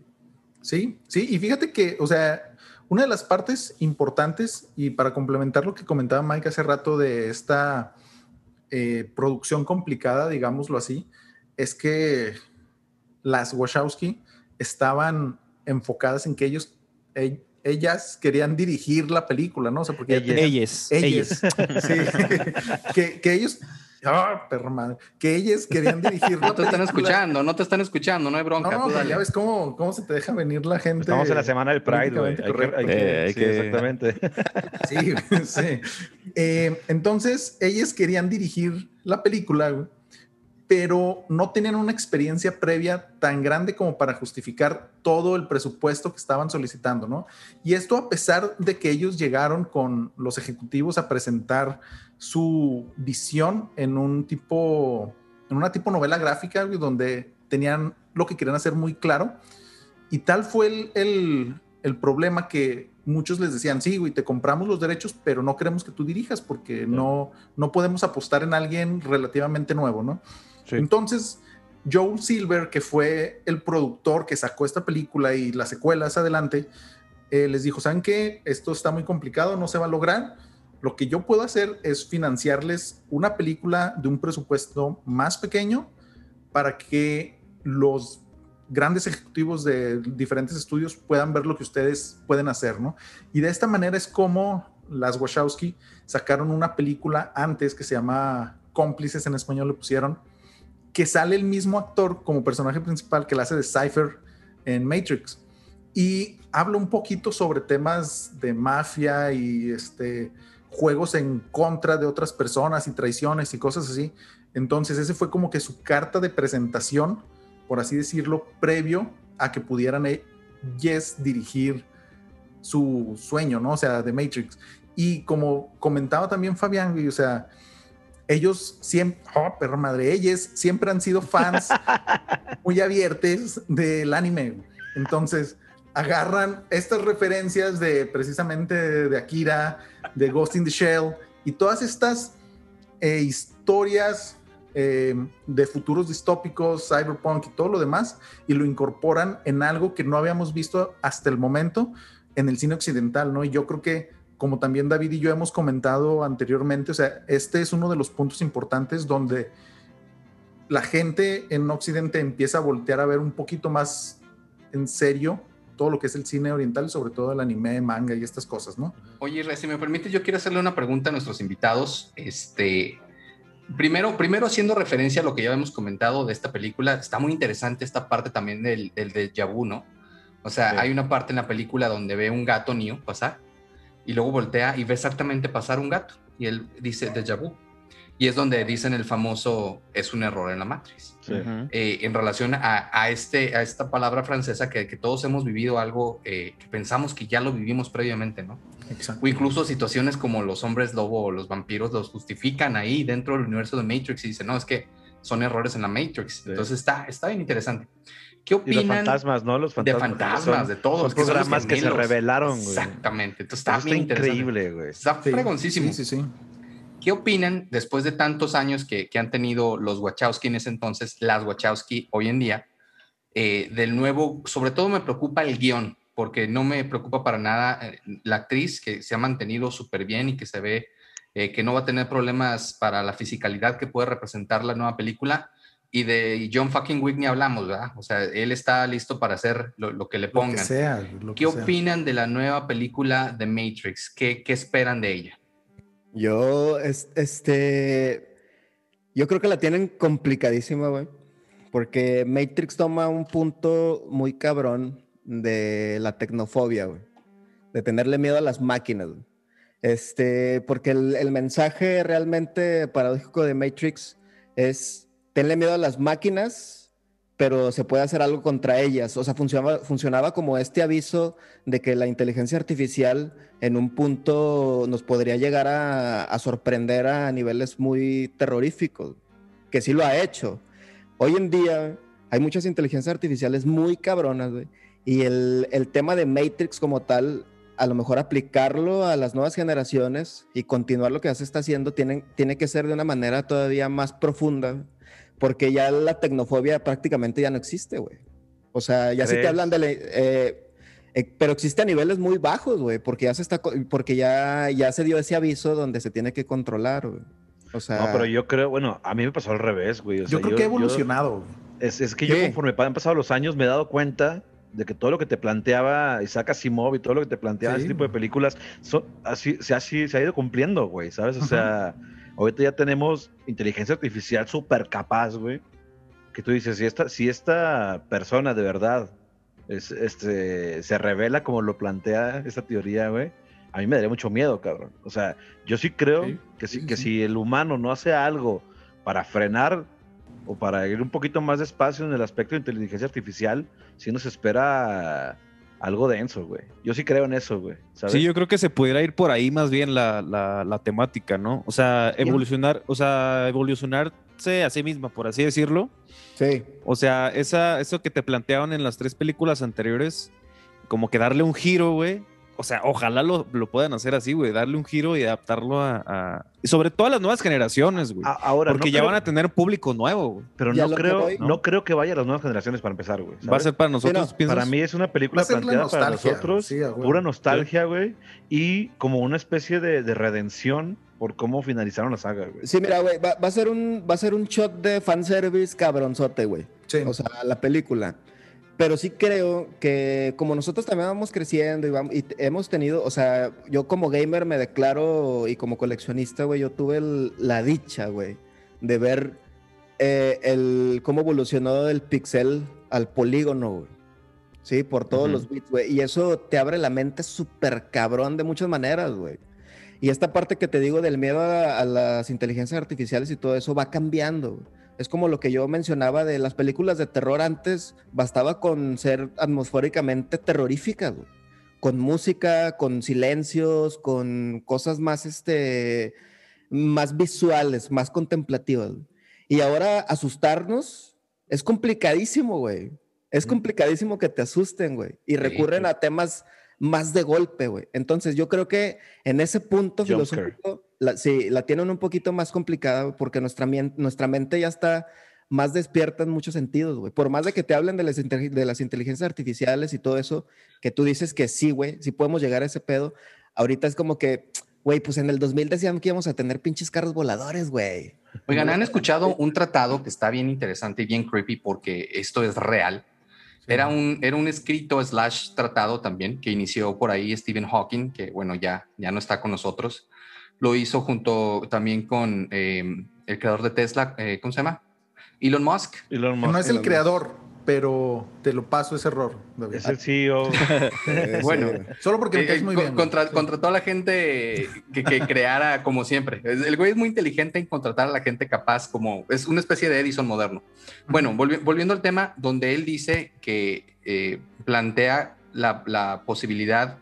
Sí, sí, y fíjate que, o sea, una de las partes importantes, y para complementar lo que comentaba Mike hace rato de esta eh, producción complicada, digámoslo así, es que las Wachowski estaban enfocadas en que ellos, ellas querían dirigir la película, ¿no? O sea, porque ellas. Ellas. sí. que, que, ellos. Ah, perro madre. Que ellas querían dirigir. No te están escuchando, no te están escuchando, no hay bronca. No, no ya ves cómo, cómo se te deja venir la gente. Estamos en la semana del Pride, güey. Eh, sí, exactamente. Sí, sí. Eh, entonces, ellas querían dirigir la película, güey pero no tenían una experiencia previa tan grande como para justificar todo el presupuesto que estaban solicitando, ¿no? Y esto a pesar de que ellos llegaron con los ejecutivos a presentar su visión en un tipo, en una tipo novela gráfica, donde tenían lo que querían hacer muy claro. Y tal fue el, problema que muchos les decían, sí, güey, te compramos los derechos, pero no queremos que tú dirijas porque no, no podemos apostar en alguien relativamente nuevo, ¿no? Entonces, Joel Silver, que fue el productor que sacó esta película y las secuelas adelante, eh, les dijo, ¿saben qué? Esto está muy complicado, no se va a lograr. Lo que yo puedo hacer es financiarles una película de un presupuesto más pequeño para que los grandes ejecutivos de diferentes estudios puedan ver lo que ustedes pueden hacer, ¿no? Y de esta manera es como las Wachowski sacaron una película antes que se llama Cómplices en español le pusieron, que sale el mismo actor como personaje principal que la hace de Cypher en Matrix. Y habla un poquito sobre temas de mafia y este, juegos en contra de otras personas y traiciones y cosas así. Entonces ese fue como que su carta de presentación, por así decirlo, previo a que pudieran Yes dirigir su sueño, ¿no? O sea, de Matrix. Y como comentaba también Fabián, o sea, ellos siempre, oh, perro madre, ellos siempre han sido fans muy abiertos del anime. Entonces, agarran estas referencias de precisamente de Akira, de Ghost in the Shell y todas estas eh, historias eh, de futuros distópicos, cyberpunk y todo lo demás, y lo incorporan en algo que no habíamos visto hasta el momento en el cine occidental, ¿no? Y yo creo que como también David y yo hemos comentado anteriormente, o sea, este es uno de los puntos importantes donde la gente en Occidente empieza a voltear a ver un poquito más en serio todo lo que es el cine oriental, sobre todo el anime, manga y estas cosas, ¿no? Oye, si me permite, yo quiero hacerle una pregunta a nuestros invitados. Este, primero, primero haciendo referencia a lo que ya hemos comentado de esta película, está muy interesante esta parte también del, del de Yabu, ¿no? O sea, hay una parte en la película donde ve un gato niño pasar y luego voltea y ve exactamente pasar un gato y él dice de vu. Y es donde dicen el famoso es un error en la matriz. Eh, en relación a, este, a esta palabra francesa que, que todos hemos vivido algo eh, que pensamos que ya lo vivimos previamente, ¿no? Exacto. O incluso situaciones como los hombres lobo o los vampiros los justifican ahí dentro del universo de Matrix y dicen, no, es que son errores en la Matrix. Entonces está, está bien interesante. ¿Qué opinan? Y de fantasmas, ¿no? Los fantasmas. De fantasmas, de todos. Son programas que, se revelaron, güey. Exactamente. Entonces está, bien increíble, güey. Está fregoncísimo. Sí, sí, sí. ¿Qué opinan después de tantos años que, que, han tenido los Wachowski en ese entonces, las Wachowski hoy en día, eh, del nuevo, sobre todo me preocupa el guion, porque no me preocupa para nada eh, la actriz que se ha mantenido súper bien y que se ve eh, que no va a tener problemas para la fisicalidad que puede representar la nueva película. Y de John fucking Wick ni hablamos, ¿verdad? O sea, él está listo para hacer lo, que le pongan. sea, ¿Qué opinan de la nueva película de Matrix? ¿Qué, ¿Qué, esperan de ella? Yo, este, yo creo que la tienen complicadísima, güey. Porque Matrix toma un punto muy cabrón de la tecnofobia, güey. De tenerle miedo a las máquinas, güey. Este, porque el, el mensaje realmente paradójico de Matrix es tenle miedo a las máquinas, pero se puede hacer algo contra ellas. O sea, funcionaba, funcionaba como este aviso de que la inteligencia artificial en un punto nos podría llegar a, sorprender a niveles muy terroríficos, que sí lo ha hecho. Hoy en día hay muchas inteligencias artificiales muy cabronas, güey. Y el, el tema de Matrix como tal a lo mejor aplicarlo a las nuevas generaciones y continuar lo que ya se está haciendo tiene, tiene que ser de una manera todavía más profunda porque ya la tecnofobia prácticamente ya no existe, güey. O sea, ya sí te hablan de... Eh, eh, pero existe a niveles muy bajos, güey, porque ya se está, porque ya, ya se dio ese aviso donde se tiene que controlar, güey. O sea, no, pero yo creo, bueno, a mí me pasó al revés, güey. yo creo que ha evolucionado. es, es, que yo conforme han pasado los años me he dado cuenta de que todo lo que te planteaba Isaac Asimov y todo lo que te planteaba ese tipo de películas, son, así, se, así, se ha ido cumpliendo, güey, ¿sabes? O sea, Ahorita ya tenemos inteligencia artificial súper capaz, güey. Que tú dices, si esta, si esta persona de verdad este, se revela como lo plantea esta teoría, güey, a mí me daría mucho miedo, cabrón. O sea, yo sí creo que, si, que si el humano no hace algo para frenar o para ir un poquito más despacio en el aspecto de inteligencia artificial, si nos espera algo denso, güey. Yo sí creo en eso, güey. Sí, yo creo que se pudiera ir por ahí más bien la, la, temática, ¿no? O sea, evolucionar, o sea, evolucionarse a sí misma, por así decirlo. Sí. O sea, esa, eso que te planteaban en las tres películas anteriores, como que darle un giro, güey, o sea, ojalá lo, puedan hacer así, güey, darle un giro y adaptarlo a, sobre todo a las nuevas generaciones, güey. Ahora, porque ya van a tener público nuevo, güey. Pero no creo, ¿no? creo que vaya a las nuevas generaciones para empezar, güey. Va a ser para nosotros, Para mí es una película planteada para nosotros, pura nostalgia, güey, y como una especie de, redención por cómo finalizaron la saga, güey. Sí, mira, güey, va, a ser un va a ser un shot de fanservice cabronzote, güey. Sí. O sea, la película. Pero sí creo que como nosotros también vamos creciendo y, vamos, y hemos tenido, o sea, yo como gamer me declaro y como coleccionista, güey, yo tuve la dicha, güey, de ver eh, el, cómo evolucionó el pixel al polígono, güey. Sí, por todos los bits, güey. Y eso te abre la mente súper cabrón de muchas maneras, güey. Y esta parte que te digo del miedo a, a, las inteligencias artificiales y todo eso va cambiando. Güey. Es como lo que yo mencionaba de las películas de terror antes, bastaba con ser atmosféricamente terroríficas, con música, con silencios, con cosas más, este, más visuales, más contemplativas. Y ahora asustarnos es complicadísimo, güey. Es complicadísimo que te asusten, güey. Y recurren a temas más de golpe, güey. Entonces yo creo que en ese punto filosófico, la, sí, la tienen un poquito más complicada porque nuestra, nuestra mente ya está más despierta en muchos sentidos, güey. Por más de que te hablen de las, de las inteligencias artificiales y todo eso, que tú dices que sí, güey, sí podemos llegar a ese pedo, Ahorita es como que, güey, pues en el 2000 decían que íbamos a tener pinches carros voladores, güey. Oigan, ¿han escuchado un tratado que está bien interesante y bien creepy porque esto es real? Era un, era un escrito slash tratado también que inició por ahí Stephen Hawking, que bueno, ya, ya no está con nosotros. Lo hizo junto también con eh, el creador de Tesla, eh, ¿cómo se llama? Elon Musk. Elon Musk. No es el creador, pero te lo paso ese error. Es el CEO. bueno, solo porque es muy bien. Contra, contra, toda la gente que, que, creara como siempre. El güey es muy inteligente en contratar a la gente capaz, como es una especie de Edison moderno. Bueno, volviendo al tema, donde él dice que eh, plantea la, la posibilidad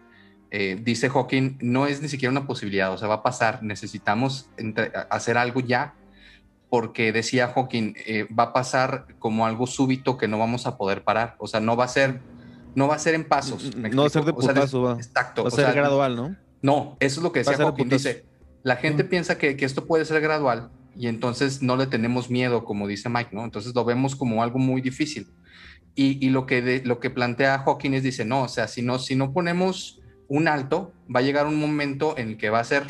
eh, dice Hawking, no es ni siquiera una posibilidad, o sea, va a pasar, necesitamos hacer algo ya porque decía Hawking, eh, va a pasar como algo súbito que no vamos a poder parar. O sea, no va a ser, no va a ser en pasos. no va a ser de putazo, va. Exacto. Va a ser gradual, ¿no? No, eso es lo que decía Hawking. Dice, la gente piensa que, esto puede ser gradual y entonces no le tenemos miedo, como dice Mike, ¿no? Entonces lo vemos como algo muy difícil. Y, lo, que lo que plantea Hawking es, dice, no, o sea, si no, si no ponemos un alto, va a llegar un momento en el que va a ser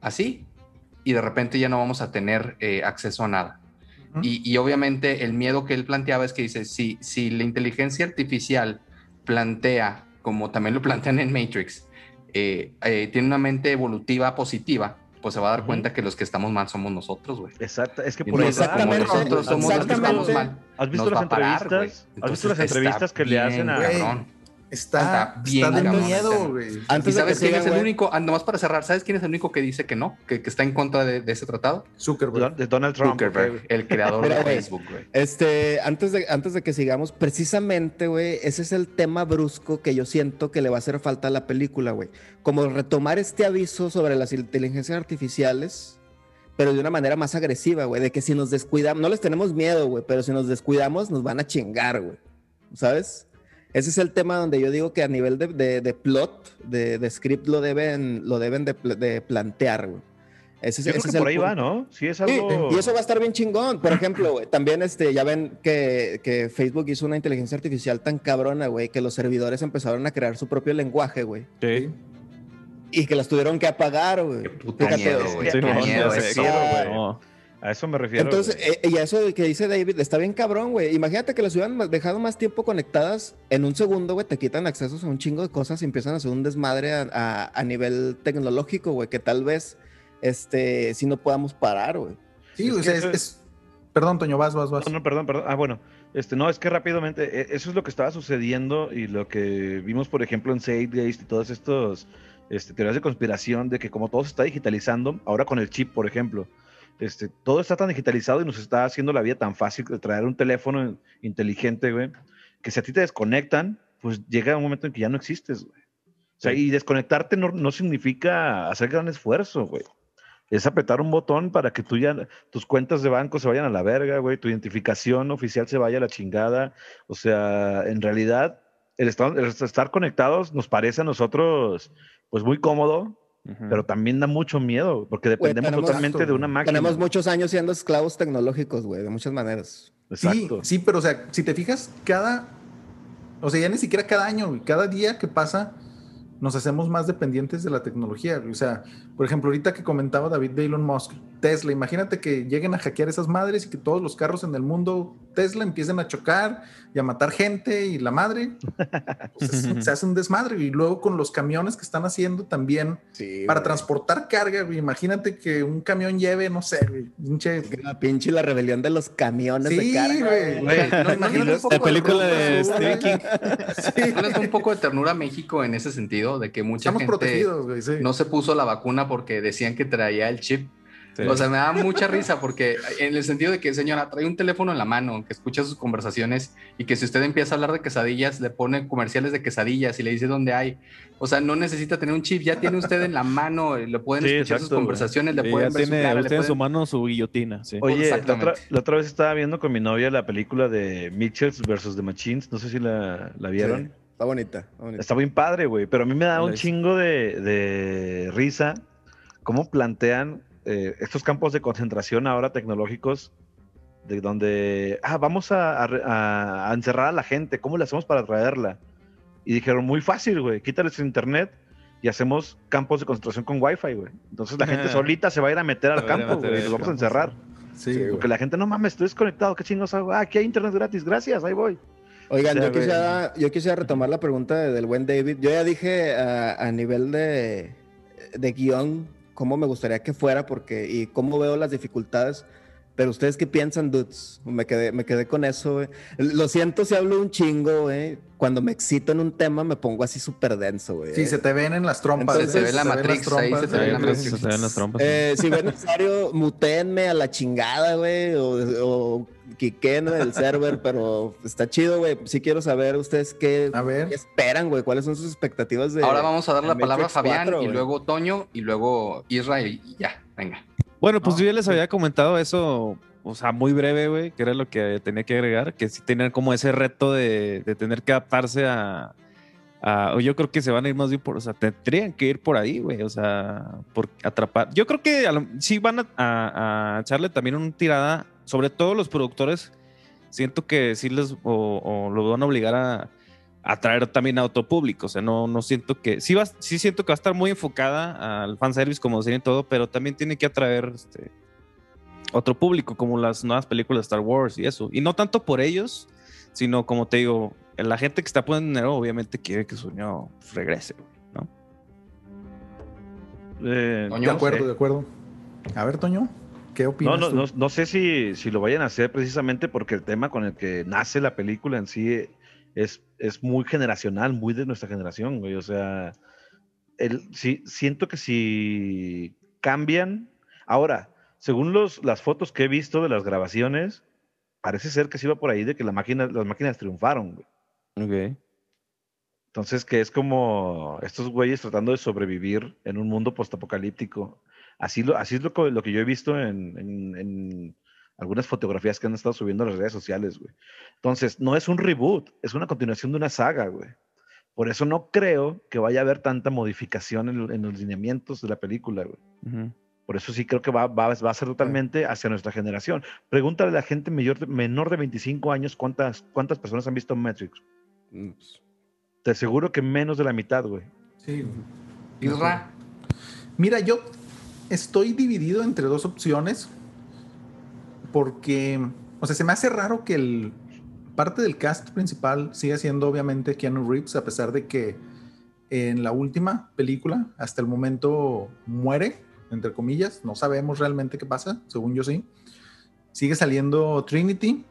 así y de repente ya no vamos a tener eh, acceso a nada. y, obviamente el miedo que él planteaba es que dice, si, si la inteligencia artificial plantea, como también lo plantean en Matrix, eh, eh, tiene una mente evolutiva positiva, pues se va a dar cuenta que los que estamos mal somos nosotros, güey. Exacto, es que por eso exactamente, nosotros somos los que estamos mal. ¿Has visto las entrevistas? ¿Has visto las entrevistas que le hacen a Está, bien de miedo, güey. Antes sabes quién es el único? Ah, nomás para cerrar, ¿sabes quién es el único que dice que no? Que, está en contra de, ese tratado? Zuckerberg. De Donald Trump. Zuckerberg, el creador de Facebook, güey. Este, antes de, antes de que sigamos, precisamente, güey, ese es el tema brusco que yo siento que le va a hacer falta a la película, güey. Como retomar este aviso sobre las inteligencias artificiales, pero de una manera más agresiva, güey. De que si nos descuidamos, no les tenemos miedo, güey, pero si nos descuidamos, nos van a chingar, güey. ¿Sabes? Ese es el tema donde yo digo que a nivel de, plot, de, script, lo deben, lo deben de, plantear, güey. Ese, yo creo que por ahí va, ¿no? Sí, es algo... y eso va a estar bien chingón. Por ejemplo, güey, también este, ya ven que, que, Facebook hizo una inteligencia artificial tan cabrona, güey, que los servidores empezaron a crear su propio lenguaje, güey. Sí. Y que las tuvieron que apagar, güey. Qué puta miedo, güey. Qué miedo, güey. A eso me refiero. Entonces, eh, y a eso que dice David, está bien cabrón, güey. Imagínate que las hubieran dejado más tiempo conectadas. En un segundo, güey, te quitan accesos a un chingo de cosas y empiezan a hacer un desmadre a, nivel tecnológico, güey, que tal vez, este, si no podamos parar, güey. Sí, o sea, es, Perdón, Toño, vas, vas, vas. No, no, perdón, perdón. Ah, bueno, este, no, es que rápidamente, e, eso es lo que estaba sucediendo y lo que vimos, por ejemplo, en Gates y todas estas este, teorías de conspiración de que como todo se está digitalizando, ahora con el chip, por ejemplo, este, todo está tan digitalizado y nos está haciendo la vida tan fácil de traer un teléfono inteligente, güey, que si a ti te desconectan, pues llega un momento en que ya no existes, güey. O sea, y desconectarte no, significa hacer gran esfuerzo, güey. Es apretar un botón para que tú ya, tus cuentas de banco se vayan a la verga, güey, tu identificación oficial se vaya a la chingada. O sea, en realidad, el estar, el estar conectados nos parece a nosotros, pues muy cómodo, pero también da mucho miedo, porque dependemos totalmente de una máquina. Tenemos muchos años siendo esclavos tecnológicos, güey, de muchas maneras. Exacto. Sí, sí, pero o sea, si te fijas, cada, o sea, ya ni siquiera cada año, cada día que pasa, nos hacemos más dependientes de la tecnología. O sea, por ejemplo, ahorita que comentaba David de Elon Musk, Tesla, imagínate que lleguen a hackear esas madres y que todos los carros en el mundo Tesla empiecen a chocar y a matar gente y la madre. Pues se hace un desmadre. Y luego con los camiones que están haciendo también para transportar carga, imagínate que un camión lleve, no sé, pinche. La pinche la rebelión de los camiones de carga. Güey, la película de Stephen King. Sí. un poco de ternura a México en ese sentido, de que mucha gente no se puso la vacuna porque decían que traía el chip o sea, me da mucha risa porque en el sentido de que, señora, trae un teléfono en la mano, que escucha sus conversaciones y que si usted empieza a hablar de quesadillas, le pone comerciales de quesadillas y le dice dónde hay. O sea, no necesita tener un chip, ya tiene usted en la mano, le pueden escuchar sus conversaciones, le pueden ver tiene, su usted en su mano su guillotina. Oye, la otra, vez estaba viendo con mi novia la película de Mitchells versus The Machines, no sé si la, vieron. Está bonita, está bien padre, güey, pero a mí me da un chingo de, de risa cómo plantean eh, estos campos de concentración ahora tecnológicos, de donde, ah, vamos a, encerrar a la gente, ¿cómo le hacemos para traerla? Y dijeron, muy fácil, güey, quítales internet y hacemos campos de concentración con wifi, güey. Entonces la gente solita se va a ir a meter al campo, güey, y nos vamos a encerrar. Sí, porque la gente, no mames, estoy desconectado, qué chingos hago. Ah, aquí hay internet gratis, gracias, ahí voy. Oigan, yo, quisiera, yo quisiera retomar la pregunta del buen David. Yo ya dije a, nivel de, de guion cómo me gustaría que fuera porque y cómo veo las dificultades pero ustedes qué piensan, dudes? Me quedé, me quedé con eso, güey. Lo siento si hablo un chingo, güey. Cuando me excito en un tema me pongo así súper denso, güey. Sí, se te ven en las trompas. se, ve la Matrix, ahí se te, ven la Matrix. Se te ven las trompas. Eh, si ven necesario, mutenme a la chingada, güey. O, o quiquen el server, pero está chido, güey. Sí quiero saber ustedes qué, esperan, güey. ¿Cuáles son sus expectativas de... Ahora vamos a dar la palabra a Fabián y luego Toño y luego Israel y ya, venga. Bueno, pues yo ya les había comentado eso, o sea, muy breve, güey, que era lo que tenía que agregar, que sí tenían como ese reto de, tener que adaptarse a, o yo creo que se van a ir más bien por, o sea, tendrían que ir por ahí, güey, o sea, por atrapar. Yo creo que sí van a, echarle también una tirada, sobre todo los productores, siento que sí les, o, lo van a obligar a, atraer también a otro público. O sea, no, no siento que. Sí, va, sí siento que va a estar muy enfocada al fanservice, como decían todo, pero también tiene que atraer este, otro público, como las nuevas películas de Star Wars y eso. Y no tanto por ellos, sino como te digo, la gente que está poniendo dinero, obviamente quiere que su sueño regrese, ¿no? Eh, de acuerdo, de acuerdo. A ver, Toño. ¿Qué opinas? No, no, no, no, sé si, si lo vayan a hacer precisamente porque el tema con el que nace la película en sí es, es muy generacional, muy de nuestra generación, güey. O sea, el, sí, siento que si cambian. Ahora, según los, las fotos que he visto de las grabaciones, parece ser que se iba por ahí de que la máquina, las máquinas triunfaron, güey. Ok. Entonces, que es como estos güeyes tratando de sobrevivir en un mundo postapocalíptico. Así, lo, así es lo, lo que yo he visto en, algunas fotografías que han estado subiendo a las redes sociales, güey. Entonces, no es un reboot, es una continuación de una saga, güey. Por eso no creo que vaya a haber tanta modificación en, los lineamientos de la película, güey. Por eso sí creo que va, va, va, a ser totalmente hacia nuestra generación. Pregúntale a la gente mayor, menor de 25 años cuántas, cuántas personas han visto Matrix. Mm, pues. Te aseguro que menos de la mitad, güey. Sí. Mira, yo estoy dividido entre dos opciones porque, o sea, se me hace raro que el parte del cast principal siga siendo obviamente Keanu Reeves, a pesar de que en la última película, hasta el momento, muere, entre comillas, no sabemos realmente qué pasa, según yo sí. Sigue saliendo Trinity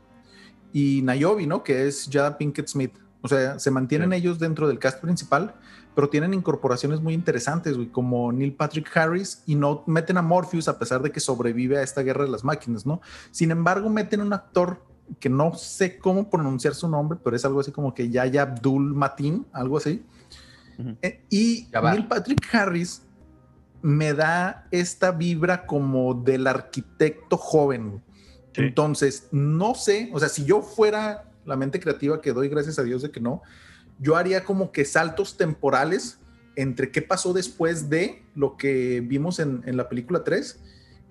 y Niobe, ¿no? Que es Jada Pinkett Smith. O sea, se mantienen ellos dentro del cast principal, pero tienen incorporaciones muy interesantes, güey, como Neil Patrick Harris, y no meten a Morpheus a pesar de que sobrevive a esta guerra de las máquinas, ¿no? Sin embargo, meten un actor que no sé cómo pronunciar su nombre, pero es algo así como que Yaya Abdul Matin, algo así. Eh, y Neil Patrick Harris me da esta vibra como del arquitecto joven. Entonces, no sé, o sea, si yo fuera la mente creativa que doy, gracias a Dios de que no, yo haría como que saltos temporales entre qué pasó después de lo que vimos en, la película 3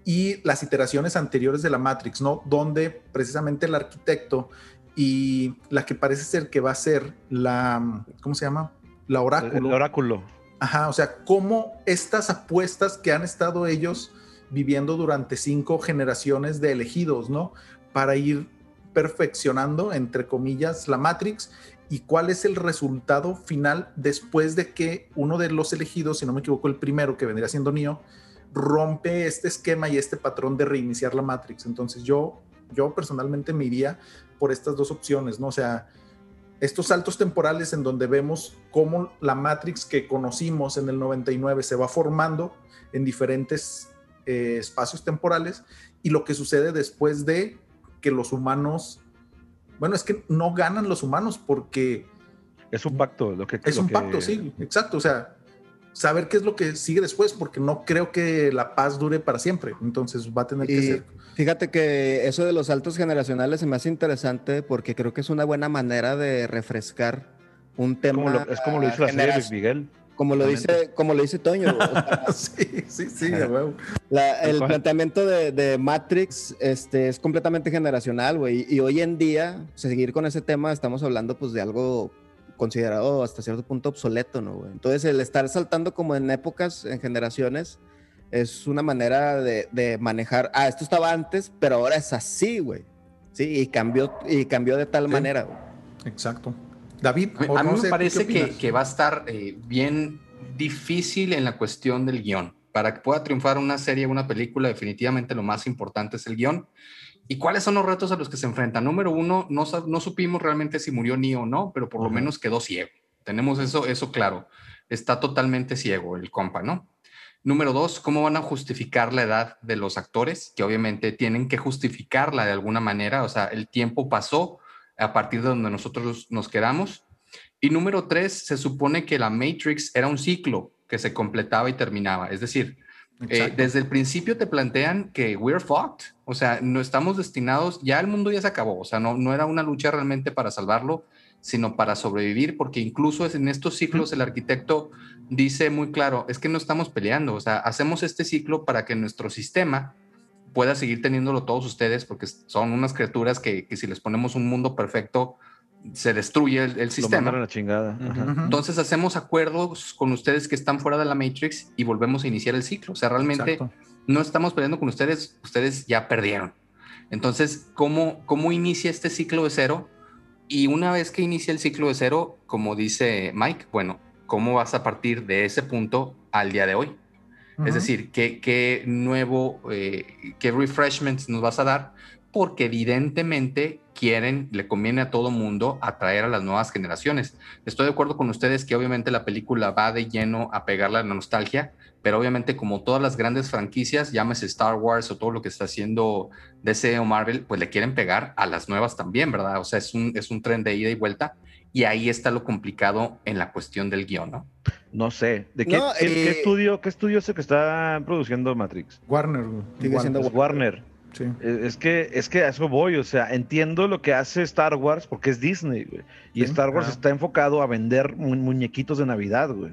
y las iteraciones anteriores de la Matrix, ¿no? Donde precisamente el arquitecto y la que parece ser que va a ser la, ¿cómo se llama? La oráculo. El oráculo. Ajá, o sea, cómo estas apuestas que han estado ellos viviendo durante cinco generaciones de elegidos, ¿no? Para ir perfeccionando, entre comillas, la Matrix y cuál es el resultado final después de que uno de los elegidos, si no me equivoco, el primero que vendría siendo Neo, rompe este esquema y este patrón de reiniciar la Matrix. Entonces yo, yo personalmente me iría por estas dos opciones, ¿no? O sea, estos saltos temporales en donde vemos cómo la Matrix que conocimos en el 99 se va formando en diferentes eh, espacios temporales y lo que sucede después de que los humanos bueno, es que no ganan los humanos porque... Es un pacto, lo que... Es un pacto, sí, exacto. O sea, saber qué es lo que sigue después, porque no creo que la paz dure para siempre. Entonces va a tener que ser. Fíjate que eso de los saltos generacionales se me hace interesante porque creo que es una buena manera de refrescar un tema. es como lo hizo la serie de Miguel. Como lo dice, como lo dice Toño. sí, sí, sí, el planteamiento de, Matrix este, es completamente generacional, güey. Y hoy en día, seguir con ese tema, estamos hablando pues de algo considerado hasta cierto punto obsoleto, ¿no? Güey? Entonces, el estar saltando como en épocas, en generaciones, es una manera de, manejar, ah, esto estaba antes, pero ahora es así, güey. Sí, y cambió, y cambió de tal manera. Exacto. David, a mí me parece que, va a estar eh, bien difícil en la cuestión del guion. Para que pueda triunfar una serie, una película, definitivamente lo más importante es el guion. ¿Y cuáles son los retos a los que se enfrenta? Número uno, no, no supimos realmente si murió ni o no, pero por lo menos quedó ciego. Tenemos eso, eso claro. Está totalmente ciego el compa, ¿no? Número dos, ¿cómo van a justificar la edad de los actores? Que obviamente tienen que justificarla de alguna manera. O sea, el tiempo pasó a partir de donde nosotros nos quedamos. Y número tres, se supone que la Matrix era un ciclo que se completaba y terminaba. Es decir, eh, desde el principio te plantean que we're fucked, o sea, no estamos destinados, ya el mundo ya se acabó, o sea, no, no era una lucha realmente para salvarlo, sino para sobrevivir, porque incluso en estos ciclos el arquitecto dice muy claro, es que no estamos peleando, o sea, hacemos este ciclo para que nuestro sistema pueda seguir teniéndolo todos ustedes, porque son unas criaturas que, que si les ponemos un mundo perfecto, se destruye el, sistema. la chingada. Entonces hacemos acuerdos con ustedes que están fuera de la Matrix y volvemos a iniciar el ciclo. O sea, realmente no estamos peleando con ustedes, ustedes ya perdieron. Entonces, ¿cómo, ¿cómo inicia este ciclo de cero? Y una vez que inicia el ciclo de cero, como dice Mike, bueno, ¿cómo vas a partir de ese punto al día de hoy? Es decir, ¿qué, qué nuevo, eh, qué refreshments nos vas a dar? Porque evidentemente quieren, le conviene a todo mundo atraer a las nuevas generaciones. Estoy de acuerdo con ustedes que obviamente la película va de lleno a pegarle a la nostalgia, pero obviamente como todas las grandes franquicias, llámese Star Wars o todo lo que está haciendo DC o Marvel, pues le quieren pegar a las nuevas también, ¿verdad? O sea, es un, es un tren de ida y vuelta y ahí está lo complicado en la cuestión del guion, ¿no? No sé. ¿De qué, eh, estudio, qué estudio es el que está produciendo Matrix? Warner. Sigue siendo Warner. Eh, es que, es que a eso voy, o sea, entiendo lo que hace Star Wars porque es Disney, güey. Y Star Wars está enfocado a vender muñequitos de Navidad, güey.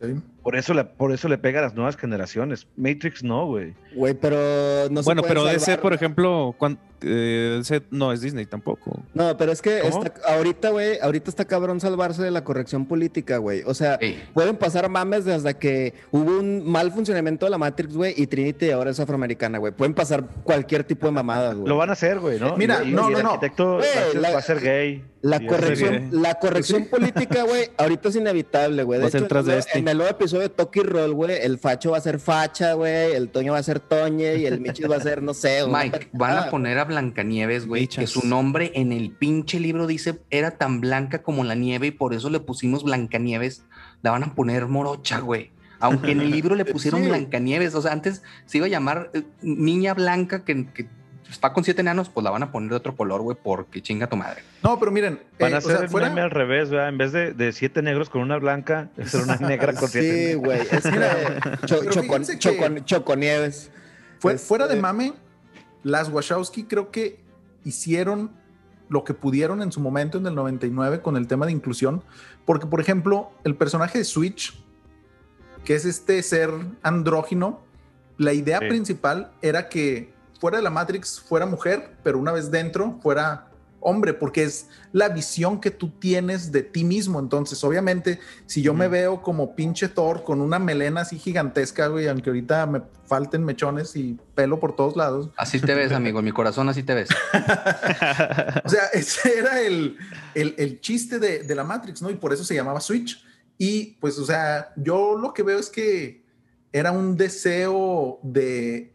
Sí. Por eso, le, por eso le pega a las nuevas generaciones. Matrix no, güey. Güey, pero no Bueno, pero ese, por ejemplo, cuando, eh, no es Disney tampoco. No, pero es que ahorita, güey, ahorita está cabrón salvarse de la corrección política, güey. O sea, pueden pasar mames desde que hubo un mal funcionamiento de la Matrix, güey, y Trinity ahora es afroamericana, güey. Pueden pasar cualquier tipo de mamadas, güey. Lo van a hacer, güey, ¿no? Mira, no, no, no. arquitecto va, a ser gay. La corrección, la corrección política, güey, ahorita es inevitable, güey. De hecho, de este. en el nuevo episodio de Toki Roll, güey, el facho va a ser facha, güey, el Toño va a ser Toñe y el Michis va a ser, no sé. Mike, van a poner a Blancanieves, güey, que su nombre en el pinche libro dice era tan blanca como la nieve y por eso le pusimos Blancanieves. La van a poner morocha, güey. Aunque en el libro le pusieron Blancanieves, o sea, antes se iba a llamar eh, Niña Blanca, que, está con siete enanos, pues la van a poner de otro color, güey, porque chinga tu madre. No, pero miren. Van a eh, hacer fuera... al revés, ¿verdad? En vez de, de, siete negros con una blanca, es una negra con siete Sí, güey. Es que Choconieves. fuera de mame, las Wachowski creo que hicieron lo que pudieron en su momento en el 99 con el tema de inclusión, porque por ejemplo, el personaje de Switch, que es este ser andrógino, la idea principal era que fuera de la Matrix fuera mujer, pero una vez dentro fuera hombre, porque es la visión que tú tienes de ti mismo. Entonces, obviamente, si yo me veo como pinche Thor con una melena así gigantesca, güey, aunque ahorita me falten mechones y pelo por todos lados. Así te ves, amigo, en mi corazón así te ves. o sea, ese era el, el, chiste de, de la Matrix, ¿no? Y por eso se llamaba Switch. Y pues, o sea, yo lo que veo es que era un deseo de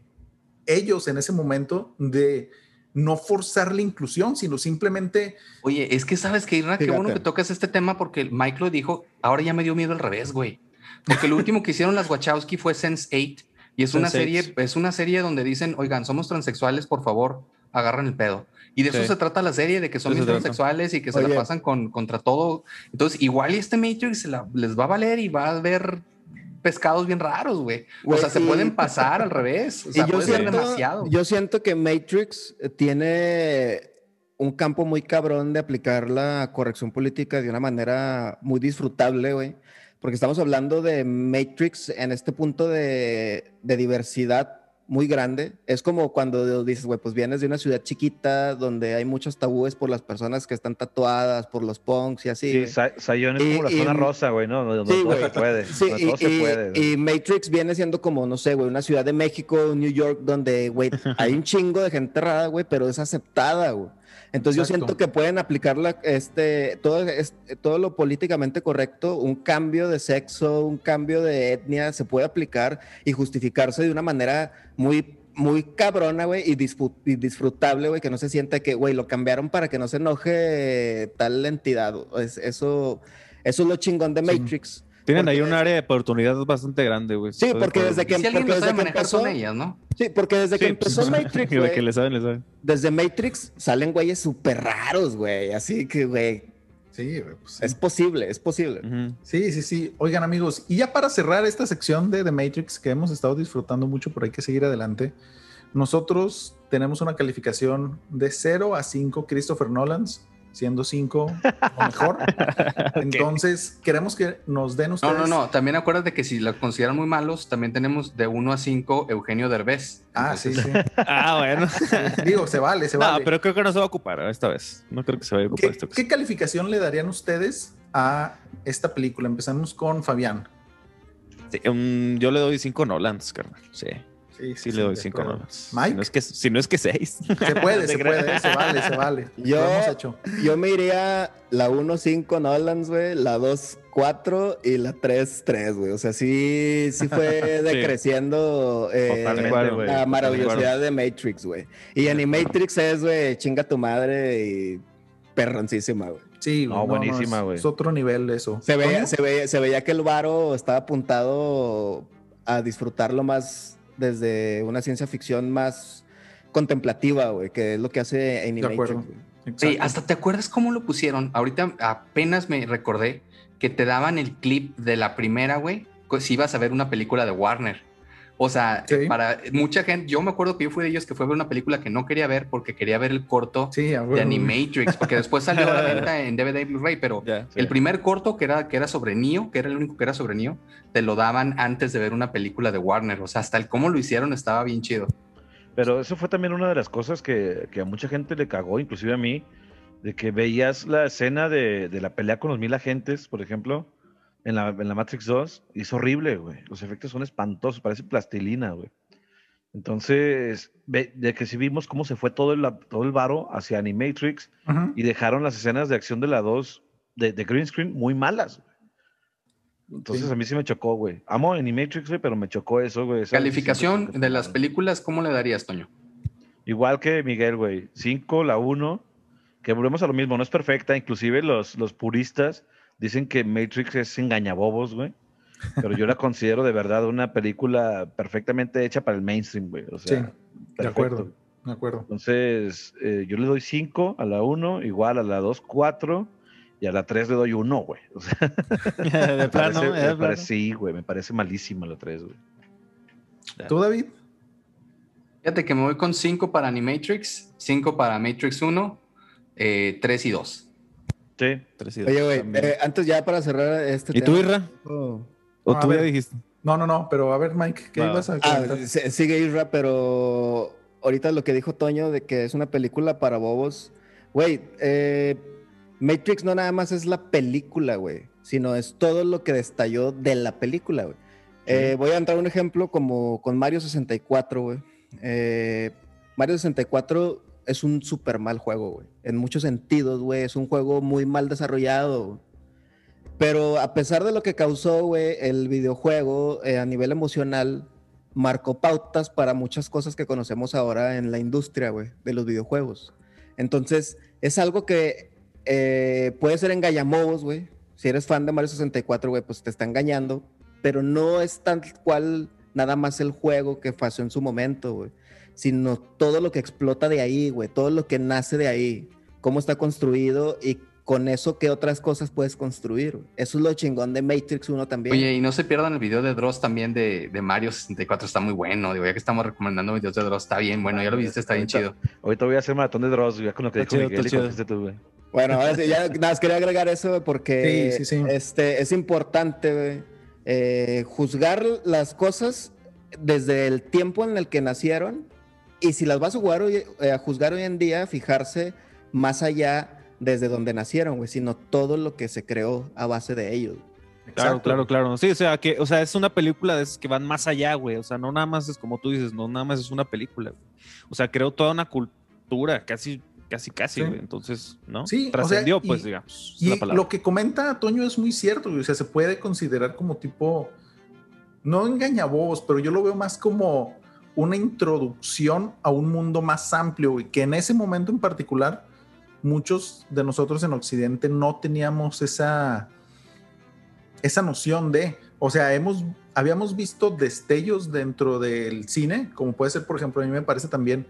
ellos en ese momento de no forzar la inclusión, sino simplemente... Oye, es que sabes que, Irra, qué bueno que tocas este tema porque Mike lo dijo, ahora ya me dio miedo al revés, güey. Porque lo último que hicieron las Wachowski fue Sense 8 y es una serie, es una serie donde dicen, oigan, somos transexuales, por favor, agarran el pedo. Y de eso se trata la serie, de que son transexuales y que se la pasan con, contra todo. Entonces, igual y este Matrix les va a valer y va a ver pescados bien raros, güey. O sea, se pueden pasar al revés. O sea, yo siento, demasiado. Yo siento que Matrix tiene un campo muy cabrón de aplicar la corrección política de una manera muy disfrutable, güey. Porque estamos hablando de Matrix en este punto de, diversidad muy grande. Es como cuando dices, güey, pues vienes de una ciudad chiquita donde hay muchos tabúes por las personas que están tatuadas, por los punks y así. Sí, Sayón es como la zona rosa, güey, ¿no? Donde sí, todo se puede. Sí, y, todo se puede. Y Matrix viene siendo como, no sé, güey, una ciudad de México, New York, donde, güey, hay un chingo de gente rara, güey, pero es aceptada, güey. Entonces yo siento que pueden aplicar este, todo, todo lo políticamente correcto, un cambio de sexo, un cambio de etnia, se puede aplicar y justificarse de una manera muy muy cabrona, güey, y, disfrutable, güey, que no se sienta que, güey, lo cambiaron para que no se enoje tal entidad. eso, eso es lo chingón de Matrix. Tienen ahí un área de oportunidad bastante grande, güey. Sí, porque desde que, si alguien desde que empezó, con ellas, ¿no? Sí, porque desde que empezó Matrix, güey. que le saben, le saben. Desde Matrix salen güeyes súper raros, güey. Así que, güey. Sí, pues Es posible, es posible. Sí, sí, sí. Oigan, amigos, y ya para cerrar esta sección de The Matrix que hemos estado disfrutando mucho, pero hay que seguir adelante. Nosotros tenemos una calificación de 0 a 5 Christopher Nolans siendo cinco o mejor. Entonces, queremos que nos den ustedes. No, no, no. También acuérdate que si la consideran muy malos, también tenemos de 1 a 5 Eugenio Derbez. Ah, sí, sí. ah, bueno. Digo, se vale, se vale. No, pero creo que no se va a ocupar esta vez. No creo que se vaya a ocupar esta vez. ¿Qué calificación le darían ustedes a esta película? Empezamos con Fabián. yo le doy 5 Nolans, carnal. Sí. Sí, sí, le doy cinco notas. Mike. Si no, es que, si no es que seis. Se puede, se puede, se vale, se vale. Yo, yo me iría la 1, 5 Nolans, güey, la 2, 4 y la 3, 3, güey. O sea, sí, sí fue decreciendo eh, la maravillosidad de Matrix, güey. Y Animatrix es, güey, chinga tu madre y perroncísima, güey. Sí, no, buenísima, güey. es, otro nivel eso. Se veía, se, veía, se veía que el varo estaba apuntado a disfrutarlo más desde una ciencia ficción más contemplativa, güey, que es lo que hace Animation. Sí, hasta te acuerdas cómo lo pusieron. Ahorita apenas me recordé que te daban el clip de la primera, güey, si ibas a ver una película de Warner. O sea, para mucha gente, yo me acuerdo que yo fui de ellos que fue a ver una película que no quería ver porque quería ver el corto de Animatrix, porque después salió a la venta en DVD y Blu-ray, pero el primer corto que era, que era sobre Neo, que era el único que era sobre Neo, te lo daban antes de ver una película de Warner. O sea, hasta el cómo lo hicieron estaba bien chido. Pero eso fue también una de las cosas que, que a mucha gente le cagó, inclusive a mí, de que veías la escena de, de la pelea con los mil agentes, por ejemplo, en la, en la Matrix 2 y es horrible, güey. Los efectos son espantosos, parece plastilina, güey. Entonces, de que si vimos cómo se fue todo el, todo el varo hacia Animatrix y dejaron las escenas de acción de la 2 de, de green screen muy malas. Entonces a mí sí me chocó, güey. Amo Animatrix, güey, pero me chocó eso, güey. Calificación de las películas, ¿cómo le darías, Toño? Igual que Miguel, güey. 5, la 1, que volvemos a lo mismo, no es perfecta, inclusive los, los puristas Dicen que Matrix es engañabobos, güey. Pero yo la considero de verdad una película perfectamente hecha para el mainstream, güey. O sea, sí, de acuerdo, de acuerdo. Entonces, eh, yo le doy 5 a la 1, igual a la 2, 4 y a la 3 le doy 1, güey. O sea, de plano, parece, me parece, sí, güey, me parece malísima la 3, güey. ¿Tú, David? Fíjate que me voy con 5 para Animatrix, 5 para Matrix 1, 3 eh, y 2. Sí, Oye, güey, eh, antes ya para cerrar este ¿Y tú, Irra? ¿O tú ya dijiste? No, no, no, pero a ver, Mike, ¿qué ibas a ah, sigue Irra, pero ahorita lo que dijo Toño de que es una película para bobos. Güey, eh, Matrix no nada más es la película, güey, sino es todo lo que destalló de la película, güey. Eh, voy a entrar un ejemplo como con Mario 64, güey. Mario 64 es un súper mal juego, güey. En muchos sentidos, güey. Es un juego muy mal desarrollado. Pero a pesar de lo que causó, güey, el videojuego eh, a nivel emocional, marcó pautas para muchas cosas que conocemos ahora en la industria, güey, de los videojuegos. Entonces, es algo que eh, puede ser engañamos, güey. Si eres fan de Mario 64, güey, pues te está engañando. Pero no es tal cual nada más el juego que pasó en su momento, güey sino todo lo que explota de ahí, güey, todo lo que nace de ahí, cómo está construido y con eso qué otras cosas puedes construir. Eso es lo chingón de Matrix 1 también. Oye, y no se pierdan el video de Dross también de, de Mario 64, está muy bueno. Digo, ya que estamos recomendando videos de Dross, está bien bueno, ya lo viste, está bien chido. Ahorita voy a hacer maratón de Dross, ya con lo que dijo Miguel y tú, güey. Bueno, ahora sí, ya nada más quería agregar eso porque Este, es importante, eh, juzgar las cosas desde el tiempo en el que nacieron y si las vas a, jugar hoy, eh, a juzgar hoy en día, fijarse más allá desde donde nacieron, güey, sino todo lo que se creó a base de ellos. Claro, claro, claro. Sí, o sea, que, o sea, es una película de esas que van más allá, güey. O sea, no nada más es como tú dices, no nada más es una película. O sea, creó toda una cultura, casi, casi, casi, güey. Entonces, ¿no? Sí, trascendió, pues, digamos. Y lo que comenta Toño es muy cierto, güey. O sea, se puede considerar como tipo, no engañabos, pero yo lo veo más como una introducción a un mundo más amplio, y que en ese momento en particular muchos de nosotros en Occidente no teníamos esa, esa noción de, o sea, hemos, habíamos visto destellos dentro del cine, como puede ser, por ejemplo, a mí me parece también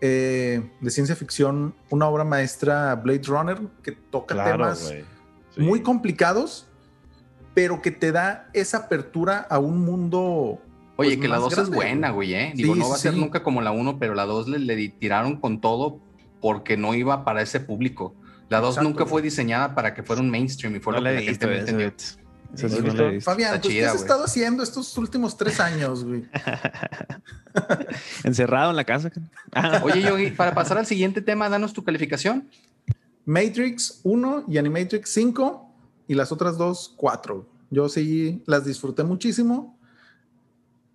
eh, de ciencia ficción una obra maestra Blade Runner que toca temas muy complicados, pero que te da esa apertura a un mundo Oye, pues, que la 2 es buena, güey, ¿eh? Digo, no va a ser nunca como la 1, pero la 2 le, le, tiraron con todo porque no iba para ese público. La 2 nunca fue diseñada para que fuera un mainstream y fue lo que la gente entendió. Fabián, pues, ¿qué has estado haciendo estos últimos tres años, güey? Encerrado en la casa. Oye, Yogi, para pasar al siguiente tema, danos tu calificación. Matrix 1 y Animatrix 5 y las otras dos 4. Yo sí las disfruté muchísimo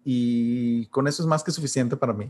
y con eso es más que suficiente para mí.